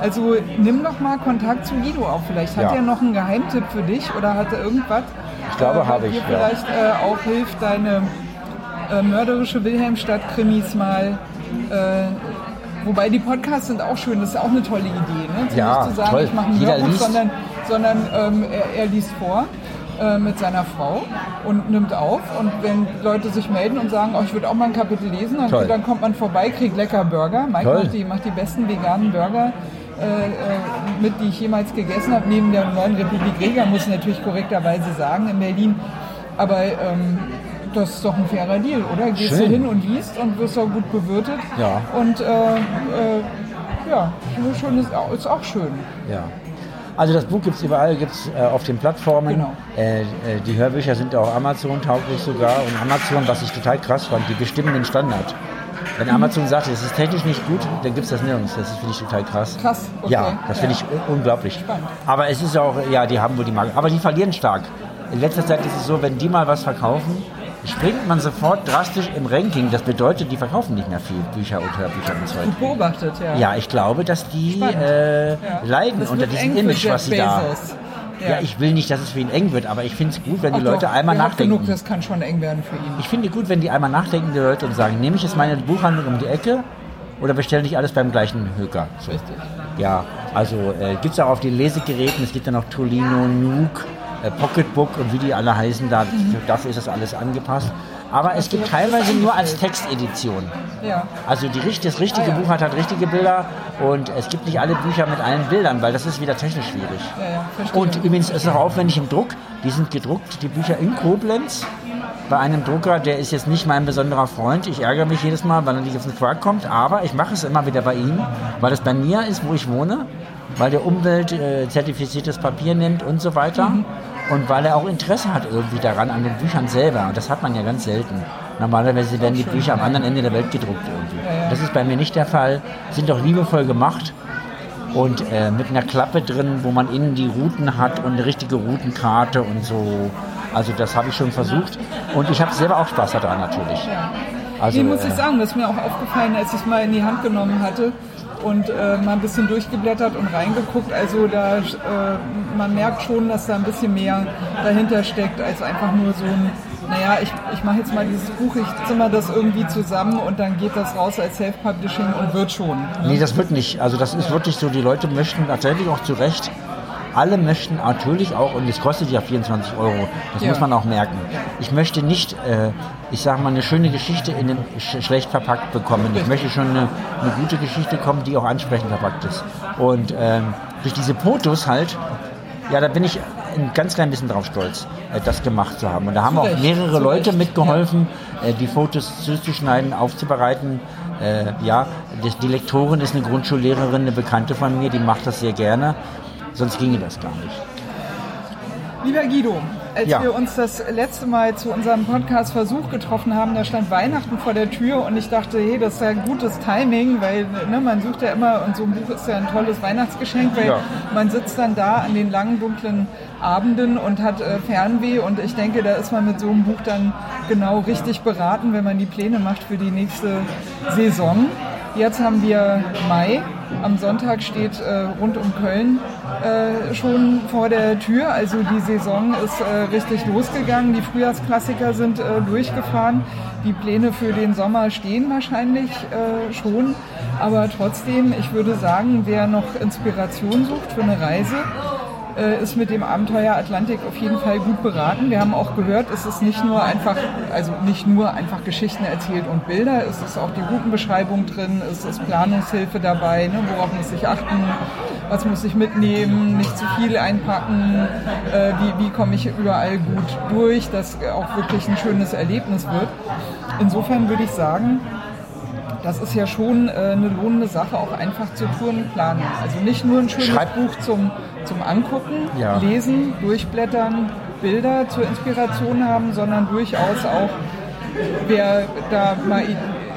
Also nimm doch mal Kontakt zu Guido auf. Vielleicht hat Ja. er noch einen Geheimtipp für dich oder hat er irgendwas? Ich glaube, äh, habe ich, dir ja. vielleicht äh, auch hilft, deine äh, mörderische Wilhelmstadt-Krimis mal. Äh, wobei die Podcasts sind auch schön, das ist auch eine tolle Idee. Ne? Ja, nicht zu sagen, toll. ich mache ein Jeder Hörbuch, liest. sondern, sondern ähm, er, er liest vor äh, mit seiner Frau und nimmt auf. Und wenn Leute sich melden und sagen, oh, ich würde auch mal ein Kapitel lesen, dann, dann kommt man vorbei, kriegt lecker Burger. Mike macht die, macht die besten veganen Burger. Äh, äh, mit, die ich jemals gegessen habe, neben der neuen Republik Rega, muss ich natürlich korrekterweise sagen, in Berlin. Aber ähm, das ist doch ein fairer Deal, oder? Gehst Schön. du hin und liest und wirst auch gut bewirtet. Ja. Und äh, äh, ja, schon ist auch, ist auch schön. Ja. Also das Buch gibt es überall, gibt es äh, auf den Plattformen. Genau. Äh, äh, die Hörbücher sind auch Amazon-tauglich sogar. Und Amazon, was ich total krass fand, die bestimmen den Standard. Wenn. Amazon sagt, es ist technisch nicht gut, dann gibt es das nirgends. Das finde ich total krass. Krass, okay. Ja, das finde ich un- unglaublich. Spannend. Aber es ist auch, ja, die haben wohl die Marke. Aber die verlieren stark. In letzter Zeit ist es so, wenn die mal was verkaufen, springt man sofort drastisch im Ranking. Das bedeutet, die verkaufen nicht mehr viel Bücher und Hörbücher und Zeug. Beobachtet, ja. Ja, ich glaube, dass die äh, Ja. leiden unter diesem Image, was sie da. Ja. ich will nicht, dass es für ihn eng wird, aber ich finde es gut, wenn die Ach Leute doch, einmal nachdenken. Genug, das kann schon eng werden für ihn. Ich finde gut, wenn die einmal nachdenken, die Leute, und sagen, nehme ich jetzt meine Buchhandlung um die Ecke oder bestelle ich alles beim gleichen Höker? So. Richtig. Ja, also äh, gibt es auch auf den Lesegeräten, es gibt dann noch Tolino, Nuke, äh, Pocketbook und wie die alle heißen, da, dafür ist das alles angepasst. Aber es gibt teilweise nur als Textedition. Ja. Also die, das richtige Ah, ja. Buch hat halt richtige Bilder und es gibt nicht alle Bücher mit allen Bildern, weil das ist wieder technisch schwierig. Ja. Und übrigens ist es auch aufwendig im Druck. Die sind gedruckt, die Bücher in Koblenz. Bei einem Drucker, der ist jetzt nicht mein besonderer Freund. Ich ärgere mich jedes Mal, weil er nicht auf den Quark kommt. Aber ich mache es immer wieder bei ihm, weil es bei mir ist, wo ich wohne. Weil der Umwelt äh, zertifiziertes Papier nimmt und so weiter. Mhm. Und weil er auch Interesse hat irgendwie daran, an den Büchern selber. Und das hat man ja ganz selten. Normalerweise werden die Bücher am anderen Ende der Welt gedruckt irgendwie. Das ist bei mir nicht der Fall. Sind doch liebevoll gemacht und äh, mit einer Klappe drin, wo man innen die Routen hat und eine richtige Routenkarte und so. Also das habe ich schon versucht und ich habe selber auch Spaß daran natürlich. Also, nee, muss ich äh, sagen, das ist mir auch aufgefallen, als ich es mal in die Hand genommen hatte und äh, mal ein bisschen durchgeblättert und reingeguckt. Also da, äh, man merkt schon, dass da ein bisschen mehr dahinter steckt, als einfach nur so ein, naja, ich, ich mache jetzt mal dieses Buch, ich zimmer das irgendwie zusammen und dann geht das raus als Self-Publishing und wird schon. Nee, das wird nicht. Also das ist wirklich so, die Leute möchten tatsächlich auch zu Recht, alle möchten natürlich auch, und es kostet ja 24 Euro, das Ja. muss man auch merken. Ich möchte nicht, äh, ich sage mal, eine schöne Geschichte in einem sch schlecht verpackt bekommen. Ich möchte schon eine, eine gute Geschichte kommen, die auch ansprechend verpackt ist. Und ähm, durch diese Fotos halt, ja, da bin ich ein ganz klein bisschen drauf stolz, äh, das gemacht zu haben. Und da haben Zu auch mehrere zu Leute mitgeholfen, äh, die Fotos zuzuschneiden, aufzubereiten. Äh, ja, die, die Lektorin ist eine Grundschullehrerin, eine Bekannte von mir, die macht das sehr gerne. Sonst ginge das gar nicht. Lieber Guido, als Ja. wir uns das letzte Mal zu unserem Podcast-Versuch getroffen haben, da stand Weihnachten vor der Tür und ich dachte, hey, das ist ja ein gutes Timing, weil ne, man sucht ja immer, und so ein Buch ist ja ein tolles Weihnachtsgeschenk, weil Ja. man sitzt dann da an den langen, dunklen Abenden und hat äh, Fernweh und ich denke, da ist man mit so einem Buch dann genau richtig beraten, wenn man die Pläne macht für die nächste Saison. Jetzt haben wir Mai. Am Sonntag steht äh, rund um Köln äh, schon vor der Tür. Also die Saison ist äh, richtig losgegangen. Die Frühjahrsklassiker sind äh, durchgefahren. Die Pläne für den Sommer stehen wahrscheinlich äh, schon. Aber trotzdem, ich würde sagen, wer noch Inspiration sucht für eine Reise, äh, ist mit dem Abenteuer Atlantik auf jeden Fall gut beraten. Wir haben auch gehört, es ist nicht nur einfach, also nicht nur einfach Geschichten erzählt und Bilder, es ist auch die Routenbeschreibung drin, es ist Planungshilfe dabei, ne, worauf muss ich achten, was muss ich mitnehmen, nicht zu viel einpacken, äh, wie, wie komme ich überall gut durch, dass auch wirklich ein schönes Erlebnis wird. Insofern würde ich sagen, das ist ja schon äh, eine lohnende Sache, auch einfach zur Tourenplanung. Also nicht nur ein schönes Schreib- Buch zum, zum Angucken, Ja. lesen, durchblättern, Bilder zur Inspiration haben, sondern durchaus auch, wer da mal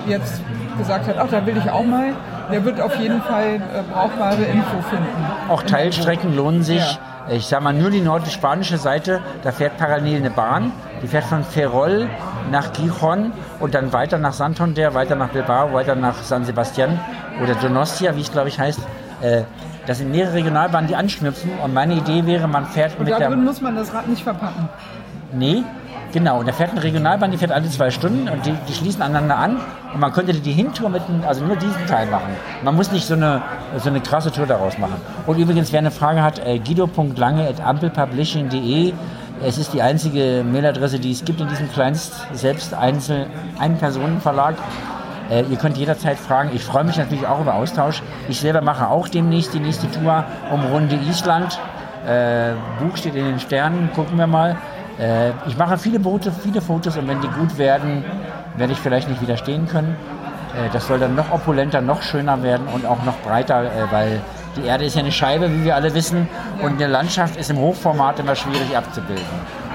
jetzt gesagt hat, ach, da will ich auch mal, der wird auf jeden Fall äh, brauchbare Info finden. Auch Teilstrecken lohnen sich. Ich sage mal, nur die nordspanische Seite, da fährt parallel eine Bahn. Die fährt von Ferrol nach Gijon und dann weiter nach Santander, weiter nach Bilbao, weiter nach San Sebastian oder Donostia, wie es glaube ich heißt. Äh, Das sind mehrere Regionalbahnen, die anknüpfen. Und meine Idee wäre, man fährt Und mit der... muss man das Rad nicht verpacken. Nee, genau. Und da fährt eine Regionalbahn, die fährt alle zwei Stunden und die, die schließen aneinander an. Und man könnte die Hintour mit, also nur diesen Teil machen. Man muss nicht so eine, so eine krasse Tour daraus machen. Und übrigens, wer eine Frage hat, äh, guido.lange.ampelpublishing.de. Es ist die einzige Mailadresse, die es gibt in diesem kleinst selbst einzel Ein-Personen-Verlag. Äh, ihr könnt jederzeit fragen. Ich freue mich natürlich auch über Austausch. Ich selber mache auch demnächst die nächste Tour um Runde Island. Äh, Buch steht in den Sternen, gucken wir mal. Äh, ich mache viele Boote, viele Fotos und wenn die gut werden, werde ich vielleicht nicht widerstehen können. Äh, das soll dann noch opulenter, noch schöner werden und auch noch breiter, äh, weil die Erde ist ja eine Scheibe, wie wir alle wissen, und eine Landschaft ist im Hochformat immer schwierig abzubilden.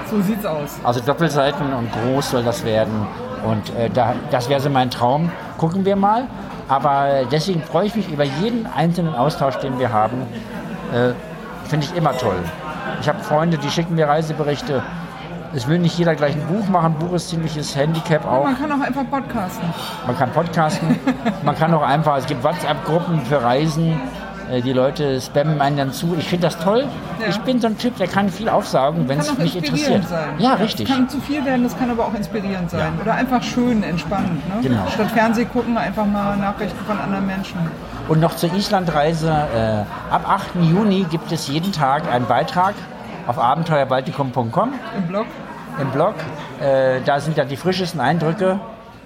So sieht's aus. Also Doppelseiten und groß soll das werden. Und äh, da, das wäre so mein Traum. Gucken wir mal. Aber deswegen freue ich mich über jeden einzelnen Austausch, den wir haben. Äh, Finde ich immer toll. Ich habe Freunde, die schicken mir Reiseberichte. Es will nicht jeder gleich ein Buch machen. Buch ist ziemliches Handicap auch. Man kann auch einfach podcasten. Man kann podcasten. man kann auch einfach, es gibt WhatsApp-Gruppen für Reisen. Äh, Die Leute spammen einen dann zu. Ich finde das toll. Ja. Ich bin so ein Typ, der kann viel aufsaugen, wenn es mich interessiert. sein. Ja, richtig. Es kann zu viel werden, das kann aber auch inspirierend sein. Ja. Oder einfach schön, entspannend. Ne? Genau. Statt Fernseh gucken, einfach mal Nachrichten von anderen Menschen. Und noch zur Islandreise. Äh, ab 8. Juni gibt es jeden Tag einen Beitrag auf abenteuerbaltikum.com Im Blog. im Blog. Äh, da sind dann die frischesten Eindrücke,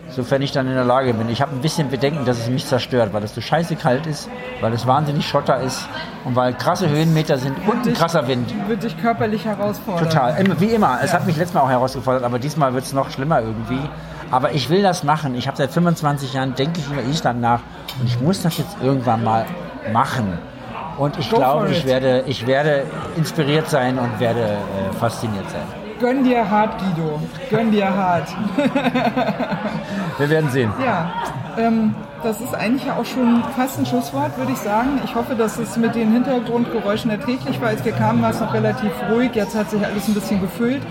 sofern ich dann in der Lage bin. Ich habe ein bisschen Bedenken, dass es mich zerstört, weil es so scheiße kalt ist, weil es wahnsinnig Schotter ist und weil krasse Höhenmeter sind und ein krasser Wind. Wird dich körperlich herausfordern. Total, wie immer. Es Ja. hat mich letztes Mal auch herausgefordert, aber diesmal wird es noch schlimmer irgendwie. Aber ich will das machen. Ich habe seit 25 Jahren, denke ich über Island nach und ich muss das jetzt irgendwann mal machen. Und ich glaube, ich werde, ich werde inspiriert sein und werde äh, fasziniert sein. Gönn dir hart, Guido. Gönn dir hart. Wir werden sehen. Ja, ähm, das ist eigentlich auch schon fast ein Schlusswort, würde ich sagen. Ich hoffe, dass es mit den Hintergrundgeräuschen erträglich war. Als wir kamen, war es noch relativ ruhig. Jetzt hat sich alles ein bisschen gefüllt.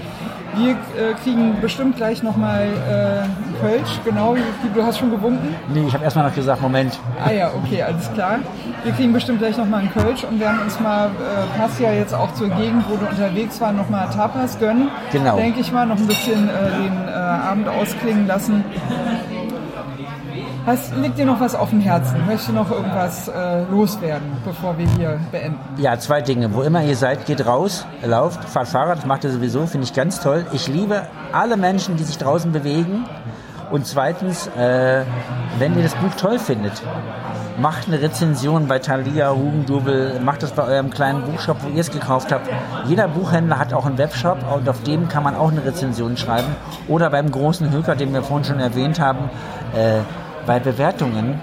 Wir äh, kriegen bestimmt gleich nochmal äh, Kölsch. Genau, du hast schon gewunken. Nee, ich habe erstmal noch gesagt, Moment, Ah ja, okay, alles klar. Wir kriegen bestimmt gleich nochmal einen Kölsch und werden uns mal, äh, passt ja jetzt auch zur Gegend, wo du unterwegs warst, nochmal Tapas gönnen. Genau. Denke ich mal, noch ein bisschen äh, den äh, Abend ausklingen lassen. Hast, liegt dir noch was auf dem Herzen? Möchtest du noch irgendwas äh, loswerden, bevor wir hier beenden? Ja, zwei Dinge. Wo immer ihr seid, geht raus, lauft, fahrt Fahrrad, das macht ihr sowieso, finde ich ganz toll. Ich liebe alle Menschen, die sich draußen bewegen. Und zweitens, äh, wenn ihr das Buch toll findet, macht eine Rezension bei Thalia, Hugendubel, macht das bei eurem kleinen Buchshop, wo ihr es gekauft habt. Jeder Buchhändler hat auch einen Webshop und auf dem kann man auch eine Rezension schreiben. Oder beim großen Höker, den wir vorhin schon erwähnt haben, äh, bei Bewertungen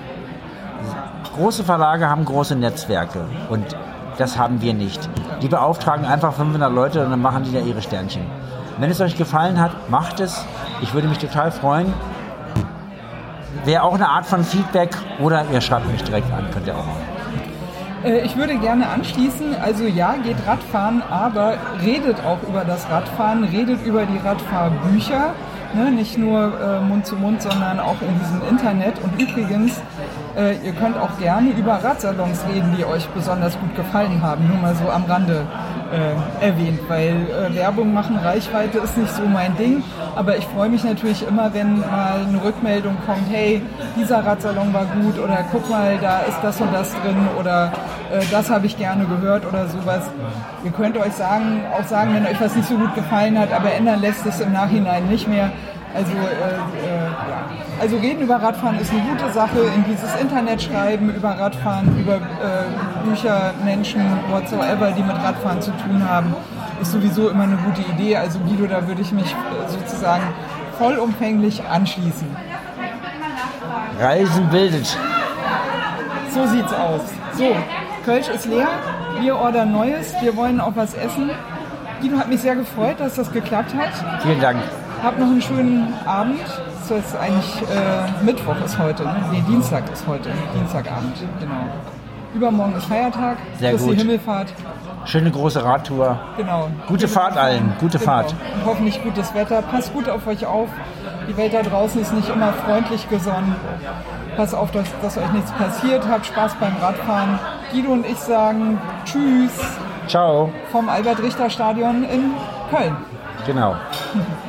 Große Verlage haben große Netzwerke und das haben wir nicht. Die beauftragen einfach 500 Leute und dann machen die da ihre Sternchen. Wenn es euch gefallen hat, macht es. Ich würde mich total freuen. Wäre auch eine Art von Feedback oder ihr schreibt mich direkt an, könnt ihr auch machen. Äh, Ich würde gerne anschließen, also ja, geht Radfahren, aber redet auch über das Radfahren, redet über die Radfahrbücher, ne? nicht nur äh, Mund zu Mund, sondern auch in diesem Internet. Und übrigens, äh, ihr könnt auch gerne über Radsalons reden, die euch besonders gut gefallen haben, nur mal so am Rande äh, erwähnt, weil äh, Werbung machen, Reichweite ist nicht so mein Ding, aber ich freue mich natürlich immer, wenn mal eine Rückmeldung kommt, hey, dieser Radsalon war gut oder guck mal, da ist das und das drin oder äh, das habe ich gerne gehört oder sowas. Ihr könnt euch sagen, auch sagen, wenn euch was nicht so gut gefallen hat, aber ändern lässt es im Nachhinein nicht mehr. Also, äh, äh, also reden über Radfahren ist eine gute Sache. In dieses Internet schreiben über Radfahren, über äh, Bücher, Menschen, whatsoever, die mit Radfahren zu tun haben, ist sowieso immer eine gute Idee. Also Guido, da würde ich mich äh, sozusagen vollumfänglich anschließen. Reisen bildet. So sieht's aus. So, Kölsch ist leer. Wir ordern Neues. Wir wollen auch was essen. Guido hat mich sehr gefreut, dass das geklappt hat. Vielen Dank. Habt noch einen schönen Abend. Das ist eigentlich äh, Mittwoch ist heute. Ne? Nee, Dienstag ist heute. Dienstagabend, genau. Übermorgen ist Feiertag. Sehr ist gut. Himmelfahrt. Schöne große Radtour. Genau. Gute Fahrt allen. Gute genau. Fahrt. Und hoffentlich gutes Wetter. Passt gut auf euch auf. Die Welt da draußen ist nicht immer freundlich gesonnen. Passt auf, dass, dass euch nichts passiert. Habt Spaß beim Radfahren. Guido und ich sagen Tschüss Ciao. vom Albert-Richter-Stadion in Köln. Genau.